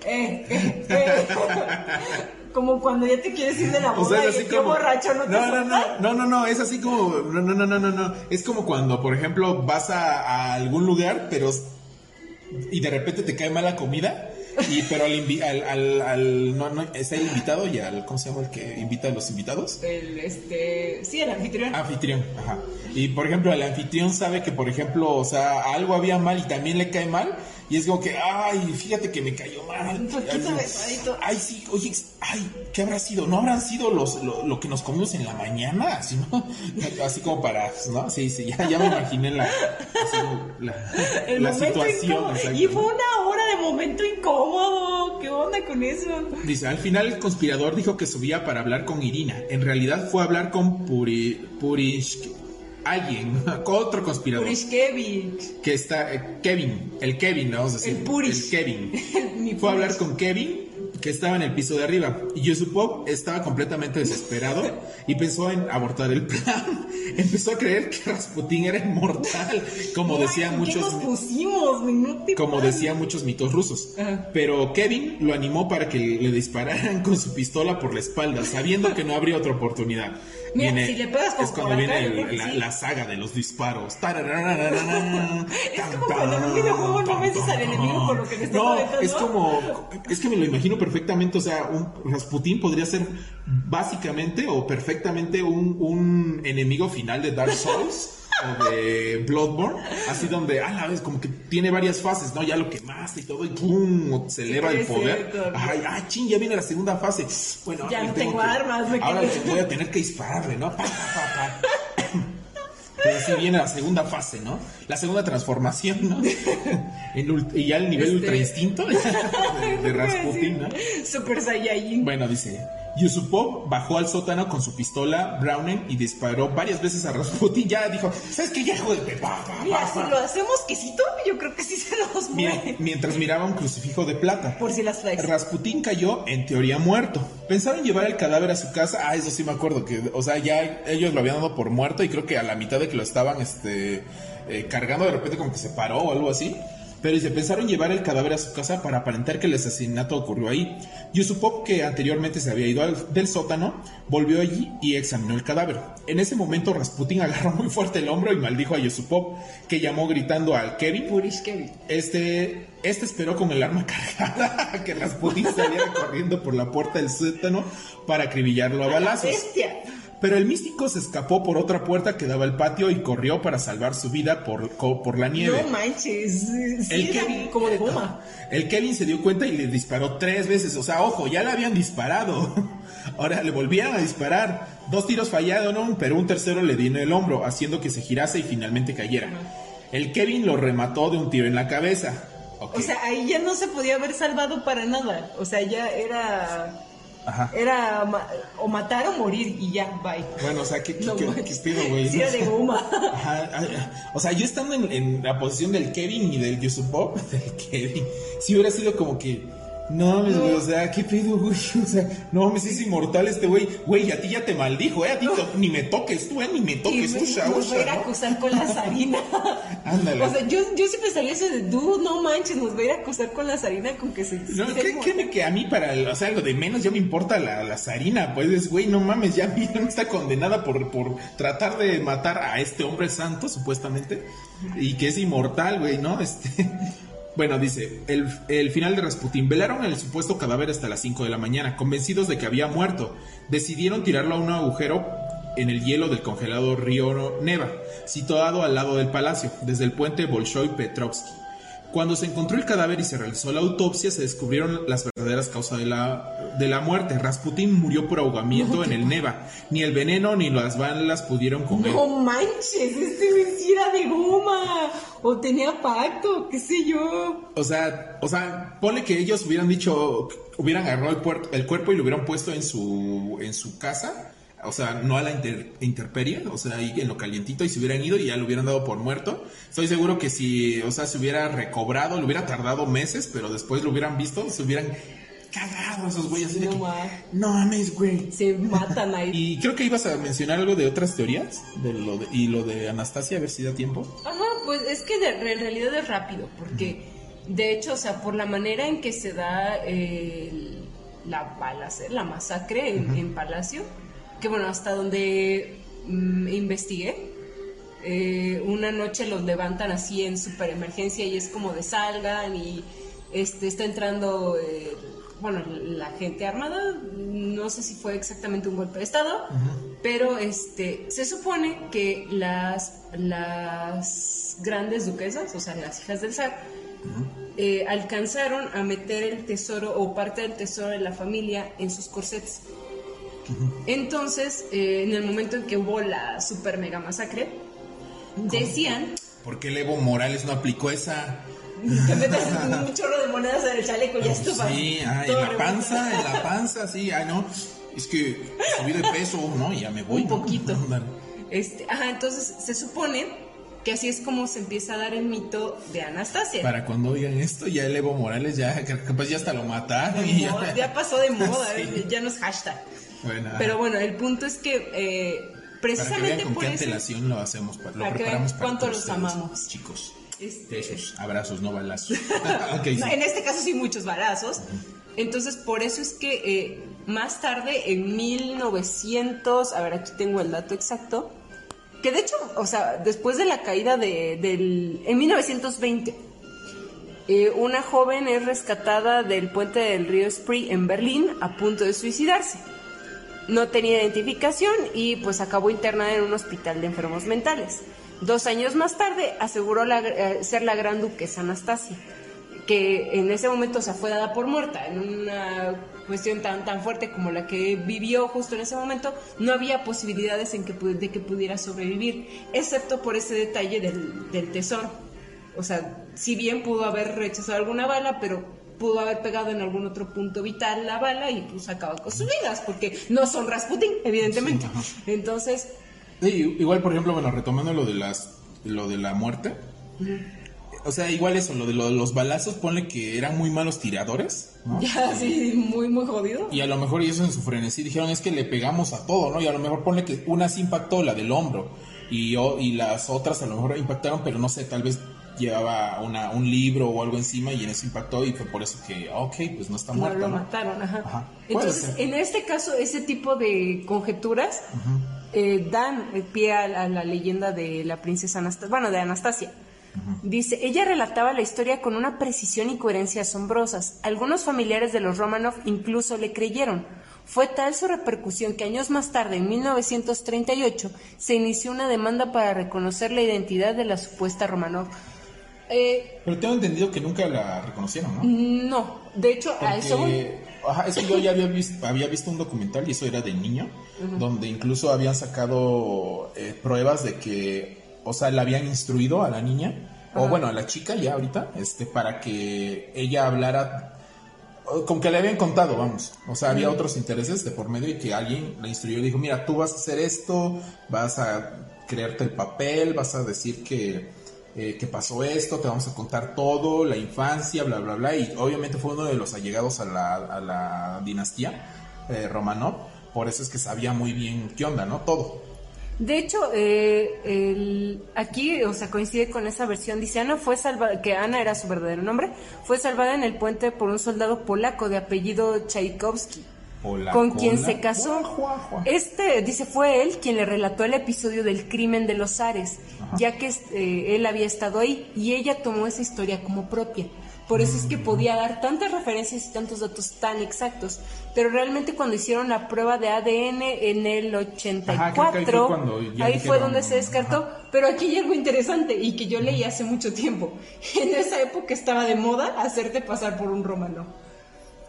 Eh, eh, eh. Como cuando ya te quieres ir de la boda O sea, y es así el tío como. borracho no te no, no, no, no, no, es así como. No, no, no, no, no, no. Es como cuando, por ejemplo, vas a, a algún lugar, pero. Y de repente te cae mala comida. Y, pero al, invi- al, al, al- no, no, está el invitado y al, ¿cómo se llama el que invita a los invitados? El, este, sí, el anfitrión. Anfitrión, ajá. Y por ejemplo, el anfitrión sabe que, por ejemplo, o sea, algo había mal y también le cae mal. Y es como que, ay, fíjate que me cayó mal. Ay, besadito. Ay, sí, oye, ay, ¿qué habrá sido? ¿No habrán sido los, lo, lo que nos comimos en la mañana? Así, ¿no? Así como para, ¿no? Sí, sí, ya, ya me imaginé la, la, el la momento situación. Y fue una hora de momento incómodo. ¿Qué onda con eso? Dice, al final el conspirador dijo que subía para hablar con Irina. En realidad fue a hablar con Puri, Purish, alguien, otro conspirador. Purishkevich. que está eh, Kevin, el Kevin, vamos a decir. El Purish. El Kevin. Mi Fue a hablar con Kevin, que estaba en el piso de arriba. Y Yusupov estaba completamente desesperado y pensó en abortar el plan. Empezó a creer que Rasputín era inmortal, como decían ¿por qué muchos. nos pusimos? No Como pases. decían muchos mitos rusos. Ajá. Pero Kevin lo animó para que le dispararan con su pistola por la espalda, sabiendo que no habría otra oportunidad. Mira, si le pegas con es cuando por viene acá, el- la, sí. la saga de los disparos. Es como cuando en un videojuego no vences al enemigo con lo que le estás No, aventando. es como. Es que me lo imagino perfectamente. O sea, un Rasputín podría ser básicamente o perfectamente un, un enemigo final de Dark Souls. O de Bloodborne, así donde a la vez como que tiene varias fases, ¿no? Ya lo quemaste y todo, y ¡pum! se eleva el poder. Ay, ay, ching, ya viene la segunda fase. Bueno, Ya no tengo tengo que- armas, me Ahora voy a tener que dispararle, ¿no? Pa, pa, pa, pa. Pero así viene la segunda fase, ¿no? La segunda transformación, ¿no? Y ya el nivel Este- ultra instinto de, de Rasputin, ¿no? Super Saiyajin. Bueno, dice, Yusupov bajó al sótano con su pistola Browning y disparó varias veces a Rasputin. Ya dijo, ¿sabes qué? Ya, hijo de pa, pa, Mira, pa, si pa". lo hacemos quesito, yo creo que sí se nos Mira, muere. mientras miraba un crucifijo de plata. Por si las traes. Rasputín cayó en teoría muerto. Pensaron llevar el cadáver a su casa. Ah, eso sí me acuerdo que, o sea, ya ellos lo habían dado por muerto y creo que a la mitad de que lo estaban, este, eh, cargando de repente como que se paró o algo así. Pero dice, pensaron llevar el cadáver a su casa para aparentar que el asesinato ocurrió ahí. Yusupov, que anteriormente se había ido al- del sótano, volvió allí y examinó el cadáver. En ese momento Rasputín agarró muy fuerte el hombro y maldijo a Yusupov, que llamó gritando al Kevin Purishkevich. este, este esperó con el arma cargada a que Rasputin saliera corriendo por la puerta del sótano para acribillarlo a balazos. Bestia. Pero el místico se escapó por otra puerta que daba al patio y corrió para salvar su vida por, por la nieve. No manches. Sí, El Kevin- como de goma. El Kevin se dio cuenta y le disparó tres veces. O sea, ojo, ya le habían disparado. Ahora le volvieron a disparar. Dos tiros fallaron, pero un tercero le dio en el hombro, haciendo que se girase y finalmente cayera. El Kevin lo remató de un tiro en la cabeza. O sea, ahí ya no se podía haber salvado para nada. O sea, ya era. Ajá. Era ma- o matar o morir y ya, bye. Bueno, o sea, ¿qué, qué, No qué- qué güey? Sí, de goma. Ajá, o sea, yo estando en, en la posición del Kevin y del Yusupov, del Kevin, sí hubiera sido como que, No mames, güey, o sea, ¿qué pedo, güey? O sea, no mames, es inmortal este güey. Güey, a ti ya te maldijo, ¿eh? A ti to- ni me toques tú, ¿eh? Ni me toques, me- usha, nos va a ir usha, a ¿no? acusar con la zarina. Ándale. O sea, yo, yo siempre salía ese de, dude, no manches, nos va a ir a acusar con la zarina con que se... No, se- ¿qué- créeme que a mí para, el- o sea, algo de menos ya me importa la, la zarina, pues es, güey, no mames, ya Miriam está condenada por, por tratar de matar a este hombre santo, supuestamente, y que es inmortal, güey, ¿no? Este, bueno, dice, el, final de Rasputín, velaron el supuesto cadáver hasta las 5 de la mañana, convencidos de que había muerto, decidieron tirarlo a un agujero en el hielo del congelado río Neva, situado al lado del palacio, desde el puente Bolshoi Petrovsky. Cuando se encontró el cadáver y se realizó la autopsia, se descubrieron las verdaderas causas de la, de la muerte. Rasputín murió por ahogamiento en el Neva. Ni el veneno ni las balas pudieron él. No manches, este güey sí era de goma. O tenía pacto, qué sé yo. O sea, o sea, ponle que ellos hubieran dicho, hubieran agarrado el, el cuerpo y lo hubieran puesto en su, en su casa. O sea, no a la inter- o sea, ahí en lo calientito y se hubieran ido y ya lo hubieran dado por muerto. Estoy seguro que si, o sea, se hubiera recobrado, le hubiera tardado meses, pero después lo hubieran visto, se hubieran cagado esos güeyes. No no mames, güey. Se matan ahí. Y creo que ibas a mencionar algo de otras teorías de lo de- y lo de Anastasia, a ver si da tiempo. Ajá, pues es que de- en realidad es rápido, porque de hecho, o sea, por la manera en que se da el- la balacera, la masacre en, en Palacio, que bueno, hasta donde mm, investigué, eh, una noche los levantan así en super emergencia y es como de salgan y este está entrando eh, bueno la gente armada no sé si fue exactamente un golpe de estado pero este se supone que las las grandes duquesas o sea las hijas del zar eh, alcanzaron a meter el tesoro o parte del tesoro de la familia en sus corsets entonces eh, en el momento en que hubo la super mega masacre decían ¿Por qué el Evo Morales no aplicó esa? te metes un chorro de monedas en el chaleco y ya estuvo. Sí, ah, en la panza, en la panza, sí, ah, no. Es que subí de peso, ¿no? Y ya me voy. Un ¿no? poquito. Ándale. Este, ajá, entonces se supone que así es como se empieza a dar el mito de Anastasia. Para cuando oigan esto, ya el Evo Morales ya, capaz ya hasta lo mataron. y No, ya. ya pasó de moda, Sí. ya no es hashtag. Pero bueno, el punto es que eh, para que vean precisamente con por qué eso antelación lo hacemos, lo Para preparamos para cuánto los amamos. Chicos, Este- besos, abrazos, no balazos. Sí. En este caso sí muchos balazos. Entonces, por eso es que eh, más tarde, en 1900, a ver, aquí tengo el dato exacto, que de hecho, o sea, después de la caída de, del... En 1920, eh, una joven es rescatada del puente del río Spree en Berlín a punto de suicidarse. No tenía identificación y pues acabó internada en un hospital de enfermos mentales. Dos años más tarde aseguró la- eh, ser la gran duquesa Anastasia, que en ese momento se fue dada por muerta, en una cuestión tan, tan fuerte como la que vivió justo en ese momento, no había posibilidades en que, de que pudiera sobrevivir, excepto por ese detalle del, del tesoro. O sea, si bien pudo haber rechazado alguna bala, pero pudo haber pegado en algún otro punto vital la bala y pues acaba con sus vidas, porque no son Rasputin, evidentemente. Sí. Entonces, Sí, igual, por ejemplo, bueno, retomando lo de las lo de la muerte. O sea, igual eso, lo de, lo de los balazos, ponle que eran muy malos tiradores, ¿no? ya sí, muy, muy jodido. Y a lo mejor ellos en su frenesí dijeron es que le pegamos a todo, ¿no? Y a lo mejor ponle que una sí impactó, la del hombro, y, y las otras a lo mejor impactaron, pero no sé, tal vez llevaba una, un libro o algo encima y en eso impactó y fue por eso que, ah, ok, pues no está No muerto, lo ¿no? mataron, ajá. Ajá. Puede Entonces, en este caso, ese tipo de conjeturas eh, dan pie a, la- a la leyenda de la princesa Anastasia, bueno, de Anastasia. Dice, ella relataba la historia con una precisión y coherencia asombrosas. Algunos familiares de los Romanov incluso le creyeron. Fue tal su repercusión que años más tarde, en 1938, se inició una demanda para reconocer la identidad de la supuesta Romanov. Eh, Pero tengo entendido que nunca la reconocieron, ¿no? no, de hecho, a eso voy. Porque, ajá, es que yo ya había visto, había visto un documental y eso era de niño, donde incluso habían sacado eh, pruebas de que, o sea, la habían instruido a la niña, o bueno, a la chica ya ahorita, este, para que ella hablara, como que le habían contado, vamos, o sea, había otros intereses de por medio y que alguien la instruyó y dijo, mira, tú vas a hacer esto, vas a crearte el papel, vas a decir que eh, que pasó esto, te vamos a contar todo, la infancia, bla, bla, bla. Y obviamente fue uno de los allegados a la, a la dinastía eh, Romanov. Por eso es que sabía muy bien qué onda, ¿no? Todo. De hecho, eh, aquí, o sea, coincide con esa versión. Dice Ana fue que Ana era su verdadero nombre, fue salvada en el puente por un soldado polaco de apellido Tchaikovsky. Hola, con quien se casó. Guau. Este, dice, fue él quien le relató el episodio del crimen de los Ares, ya que este, él había estado ahí y ella tomó esa historia como propia. Por eso es que podía dar tantas referencias y tantos datos tan exactos. Pero realmente cuando hicieron la prueba de ADN en el 84, Ajá, ahí fue ahí fue donde se descartó. Pero aquí hay algo interesante y que yo leí hace mucho tiempo. En esa época estaba de moda hacerte pasar por un romano.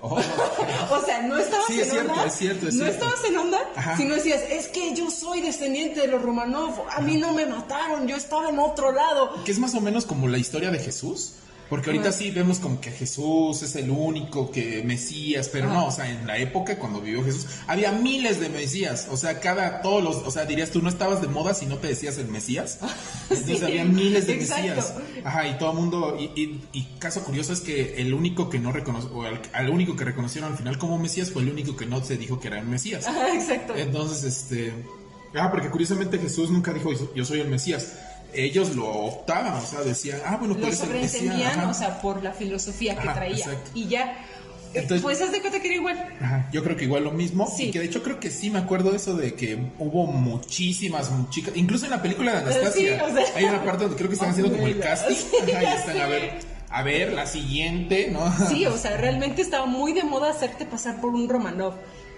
Oh, O sea, no estabas Sí, en es cierto, onda. es cierto, es no cierto. estabas en onda, Ajá. sino decías, es que yo soy descendiente de los Romanov, a mí no me mataron, yo estaba en otro lado. que es más o menos como la historia de Jesús. Porque ahorita sí vemos como que Jesús es el único que Mesías, pero no, o sea, en la época cuando vivió Jesús había miles de Mesías, o sea, cada todos los, o sea, dirías tú no estabas de moda si no te decías el Mesías. Entonces Sí, había miles de exacto. Mesías. Ajá, y todo el mundo y, y- y caso curioso es que el único que no reconoció o al, al único que reconocieron al final como Mesías fue el único que no se dijo que era el Mesías. Ajá, exacto. Entonces, este. Ah, porque curiosamente Jesús nunca dijo yo soy el Mesías. Ellos lo optaban, o sea, decían, ah, bueno, Lo sobreentendían, o sea, por la filosofía que Ajá, traía. exacto. Y ya, Entonces- pues haz de cuenta que era igual. Ajá, Yo creo que igual lo mismo. Sí. Y que de hecho creo que sí me acuerdo de eso de que hubo muchísimas chicas. Incluso en la película de Anastasia. Sí, o sea. Hay una parte donde creo que están haciendo como el casting. Sí, Ajá, y ya están a ver, a ver, la siguiente, ¿no? Sí, o sea, realmente estaba muy de moda hacerte pasar por un Romanov.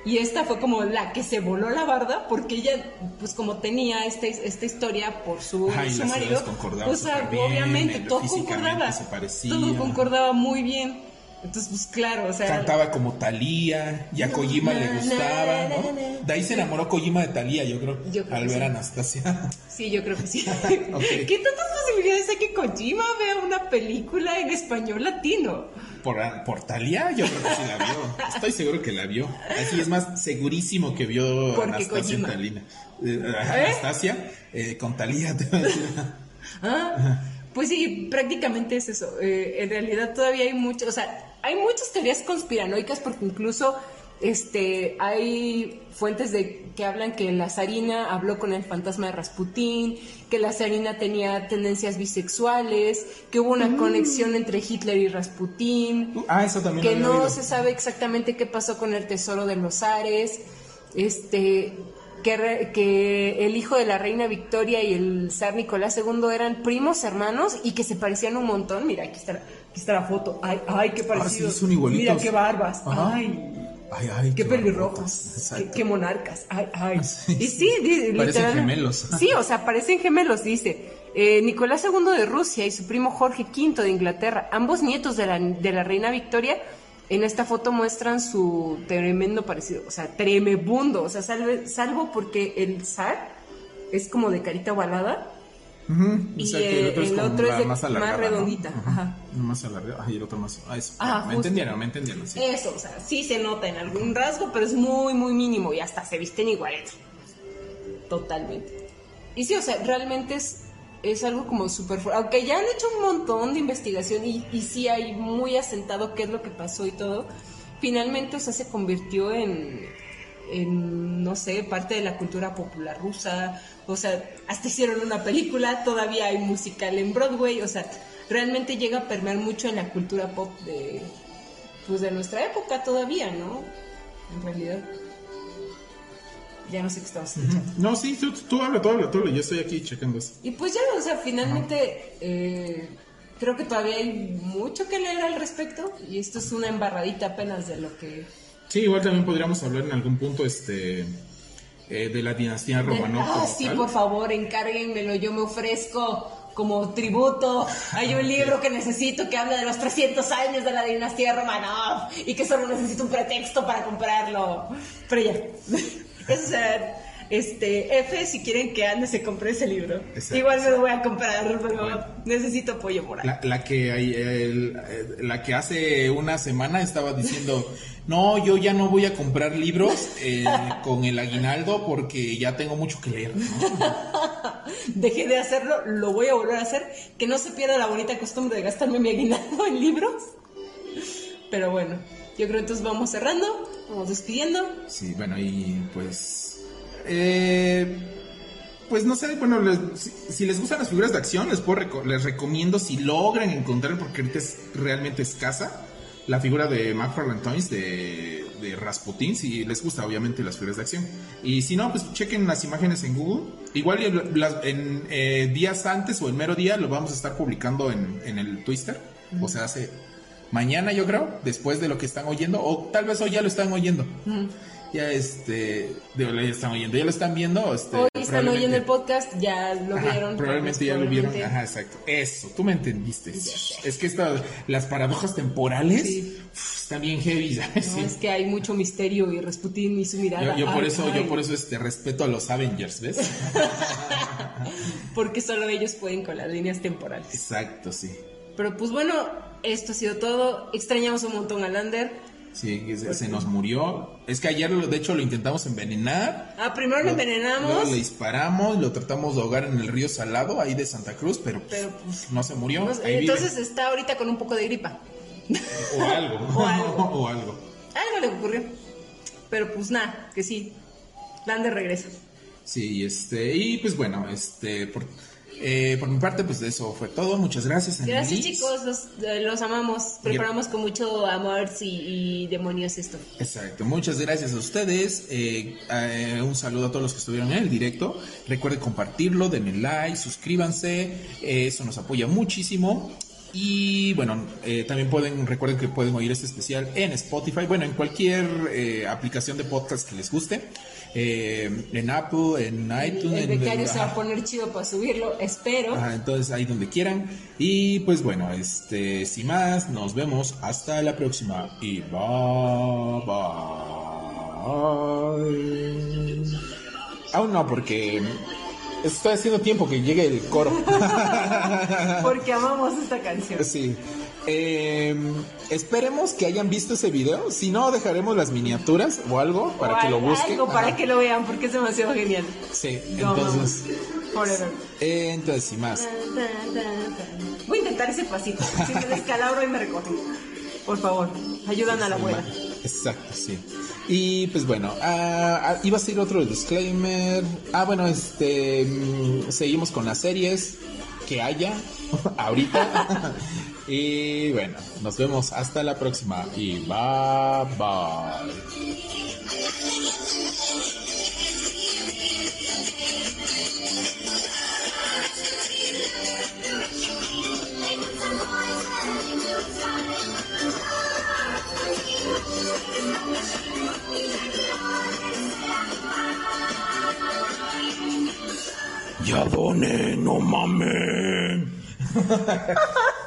Y esta fue como la que se voló la barda porque ella, pues como tenía esta, esta historia por su, Ajá, su marido, o sea, bien, obviamente todo concordaba. se. Todo concordaba muy bien. Entonces, pues claro, o sea... Cantaba como Talía y a Kojima le gustaba, ¿no? De ahí se enamoró Kojima de Talía, yo creo, Yo creo al ver sí. a Anastasia. Sí, yo creo que sí. ¿Qué tantas posibilidades hay que Kojima vea una película en español latino? Por, por Talía, yo creo que sí la vio. Estoy seguro que la vio. Así es más, segurísimo que vio Porque Anastasia. Talina. Eh, ¿Eh? Anastasia eh, con Talía. a. Ah, Pues sí, prácticamente es eso. Eh, en realidad todavía hay mucho, o sea, hay muchas teorías conspiranoicas porque incluso este hay fuentes de que hablan que la zarina habló con el fantasma de Rasputín, que la zarina tenía tendencias bisexuales, que hubo una conexión entre Hitler y Rasputín, Ah, eso también que no oído. se sabe exactamente qué pasó con el tesoro de los Ares, este que, re- que el hijo de la reina Victoria y el zar Nicolás II eran primos hermanos y que se parecían un montón. Mira, aquí está, la- aquí está la foto. Ay, ay, qué parecido. Ah, sí, son igualitos. Mira qué barbas. Ajá. Ay, Ay, ay, qué pelirrojos. Qué, qué monarcas. Ay, ay. Sí, y sí. sí, Parecen literal- gemelos. Sí, o sea, parecen gemelos, dice. Eh, Nicolás II de Rusia y su primo Jorge V de Inglaterra, ambos nietos de la, de la reina Victoria, en esta foto muestran su tremendo parecido, o sea, tremebundo, o sea, salve- salvo porque el zar es como de carita ovalada Y el otro es de- más más, alargada, ¿no? redondita. Ajá. Más alargada. Ay, el otro más. Ah, eso. Ajá, me justo. entendieron, me entendieron, sí. Eso, o sea, sí se nota en algún rasgo, pero es muy, muy mínimo y hasta se visten iguales. Totalmente. Y sí, o sea, realmente es, es algo como súper. Aunque ya han hecho un montón de investigación y, y sí hay muy asentado qué es lo que pasó y todo, finalmente, o sea, se convirtió en, en, no sé, parte de la cultura popular rusa. O sea, hasta hicieron una película, todavía hay musical en Broadway, o sea, realmente llega a permear mucho en la cultura pop de, pues de nuestra época todavía, ¿no? En realidad. Ya no sé qué estamos escuchando. No, sí, tú, tú habla, tú habla, tú habla. Yo estoy aquí checando eso. Y pues ya, o sea, finalmente eh, creo que todavía hay mucho que leer al respecto y esto es una embarradita apenas de lo que... Sí, igual también podríamos hablar en algún punto este eh, de la dinastía Romanov. ah, sí, tal. por favor, encárguenmelo, yo me ofrezco como tributo. Hay un libro que necesito que habla de los 300 años de la dinastía Romanov y que solo necesito un pretexto para comprarlo. Pero ya, eso será Este, F, si quieren que Ande se compre ese libro. Exacto. Igual me lo voy a comprar, pero Bueno. necesito apoyo moral. La, la que el- eh, la que hace una semana estaba diciendo no yo ya no voy a comprar libros eh, con el aguinaldo porque ya tengo mucho que leer ¿no? Dejé de hacerlo, lo voy a volver a hacer. Que no se pierda la bonita costumbre de gastarme mi aguinaldo en libros. Pero bueno, yo creo entonces vamos cerrando, vamos despidiendo. sí bueno y pues eh, pues no sé bueno les- si, si les gustan las figuras de acción les puedo reco- les recomiendo si logran encontrar porque ahorita es realmente escasa la figura de McFarlane Toys de, de Rasputin, si les gusta obviamente las figuras de acción. Y si no, pues chequen las imágenes en Google. Igual en eh, días antes o el mero día lo vamos a estar publicando en, en el Twitter. O sea, hace mañana yo creo, después de lo que están oyendo, o tal vez hoy ya lo están oyendo. Ya este, de, ya están oyendo, ya lo están viendo. Este, Hoy están oyendo el podcast, ya lo Ajá, vieron. probablemente ya lo vieron. Ajá, exacto. Eso, tú me entendiste. Es que estas, las paradojas temporales Sí. uf, están bien heavy, ¿sabes? No, Sí. es que hay mucho misterio y Rasputín y su mirada. Yo, yo por Ay, eso, ay, yo por eso este respeto a los Avengers, ¿ves? Porque solo ellos pueden con las líneas temporales. Exacto, sí. Pero pues bueno, esto ha sido todo. Extrañamos un montón a Lander. Sí, que se, se nos murió. Es que ayer, de hecho, lo intentamos envenenar. Ah, primero lo envenenamos. Luego le disparamos, lo tratamos de ahogar en el río Salado, ahí de Santa Cruz, pero, Pero, pues, no se murió. no vive. entonces está ahorita con un poco de gripa. O algo. O algo. o algo. Algo le ocurrió. Pero pues nada, que sí. Lander regresa. Sí, este, y pues bueno, este, por, eh, por mi parte, pues eso fue todo. Muchas gracias. Gracias Annelies. chicos, los, eh, los amamos. Preparamos con mucho amor y, y demonios esto. Exacto, muchas gracias a ustedes. eh, eh, un saludo a todos los que estuvieron en el directo. Recuerden compartirlo, denle like, suscríbanse. eh, eso nos apoya muchísimo. Y bueno, eh, también pueden, recuerden que pueden oír este especial en Spotify, bueno, en cualquier eh, aplicación de podcast que les guste. Eh, en Apple, en iTunes. El en- becario se va a poner chido para subirlo, espero. Ajá, entonces ahí donde quieran. Y pues bueno, este, sin más, nos vemos hasta la próxima. Y bye bye. Aún no, porque estoy haciendo tiempo que llegue el coro. Porque amamos esta canción. sí. Eh, esperemos que hayan visto ese video. Si no, dejaremos las miniaturas o algo para O que lo algo busquen. para Ajá. que lo vean, porque es demasiado genial. Sí, Lo entonces, eh, entonces sin más. Voy a intentar ese pasito. Si me descalabro y me recogen. Por favor, ayudan a la abuela. Exacto, sí. Y pues bueno, ah, ah, iba a ser otro disclaimer. Ah, bueno, este mm, seguimos con las series que haya ahorita. Y bueno, nos vemos hasta la próxima y bye bye. Ya doné, no mames.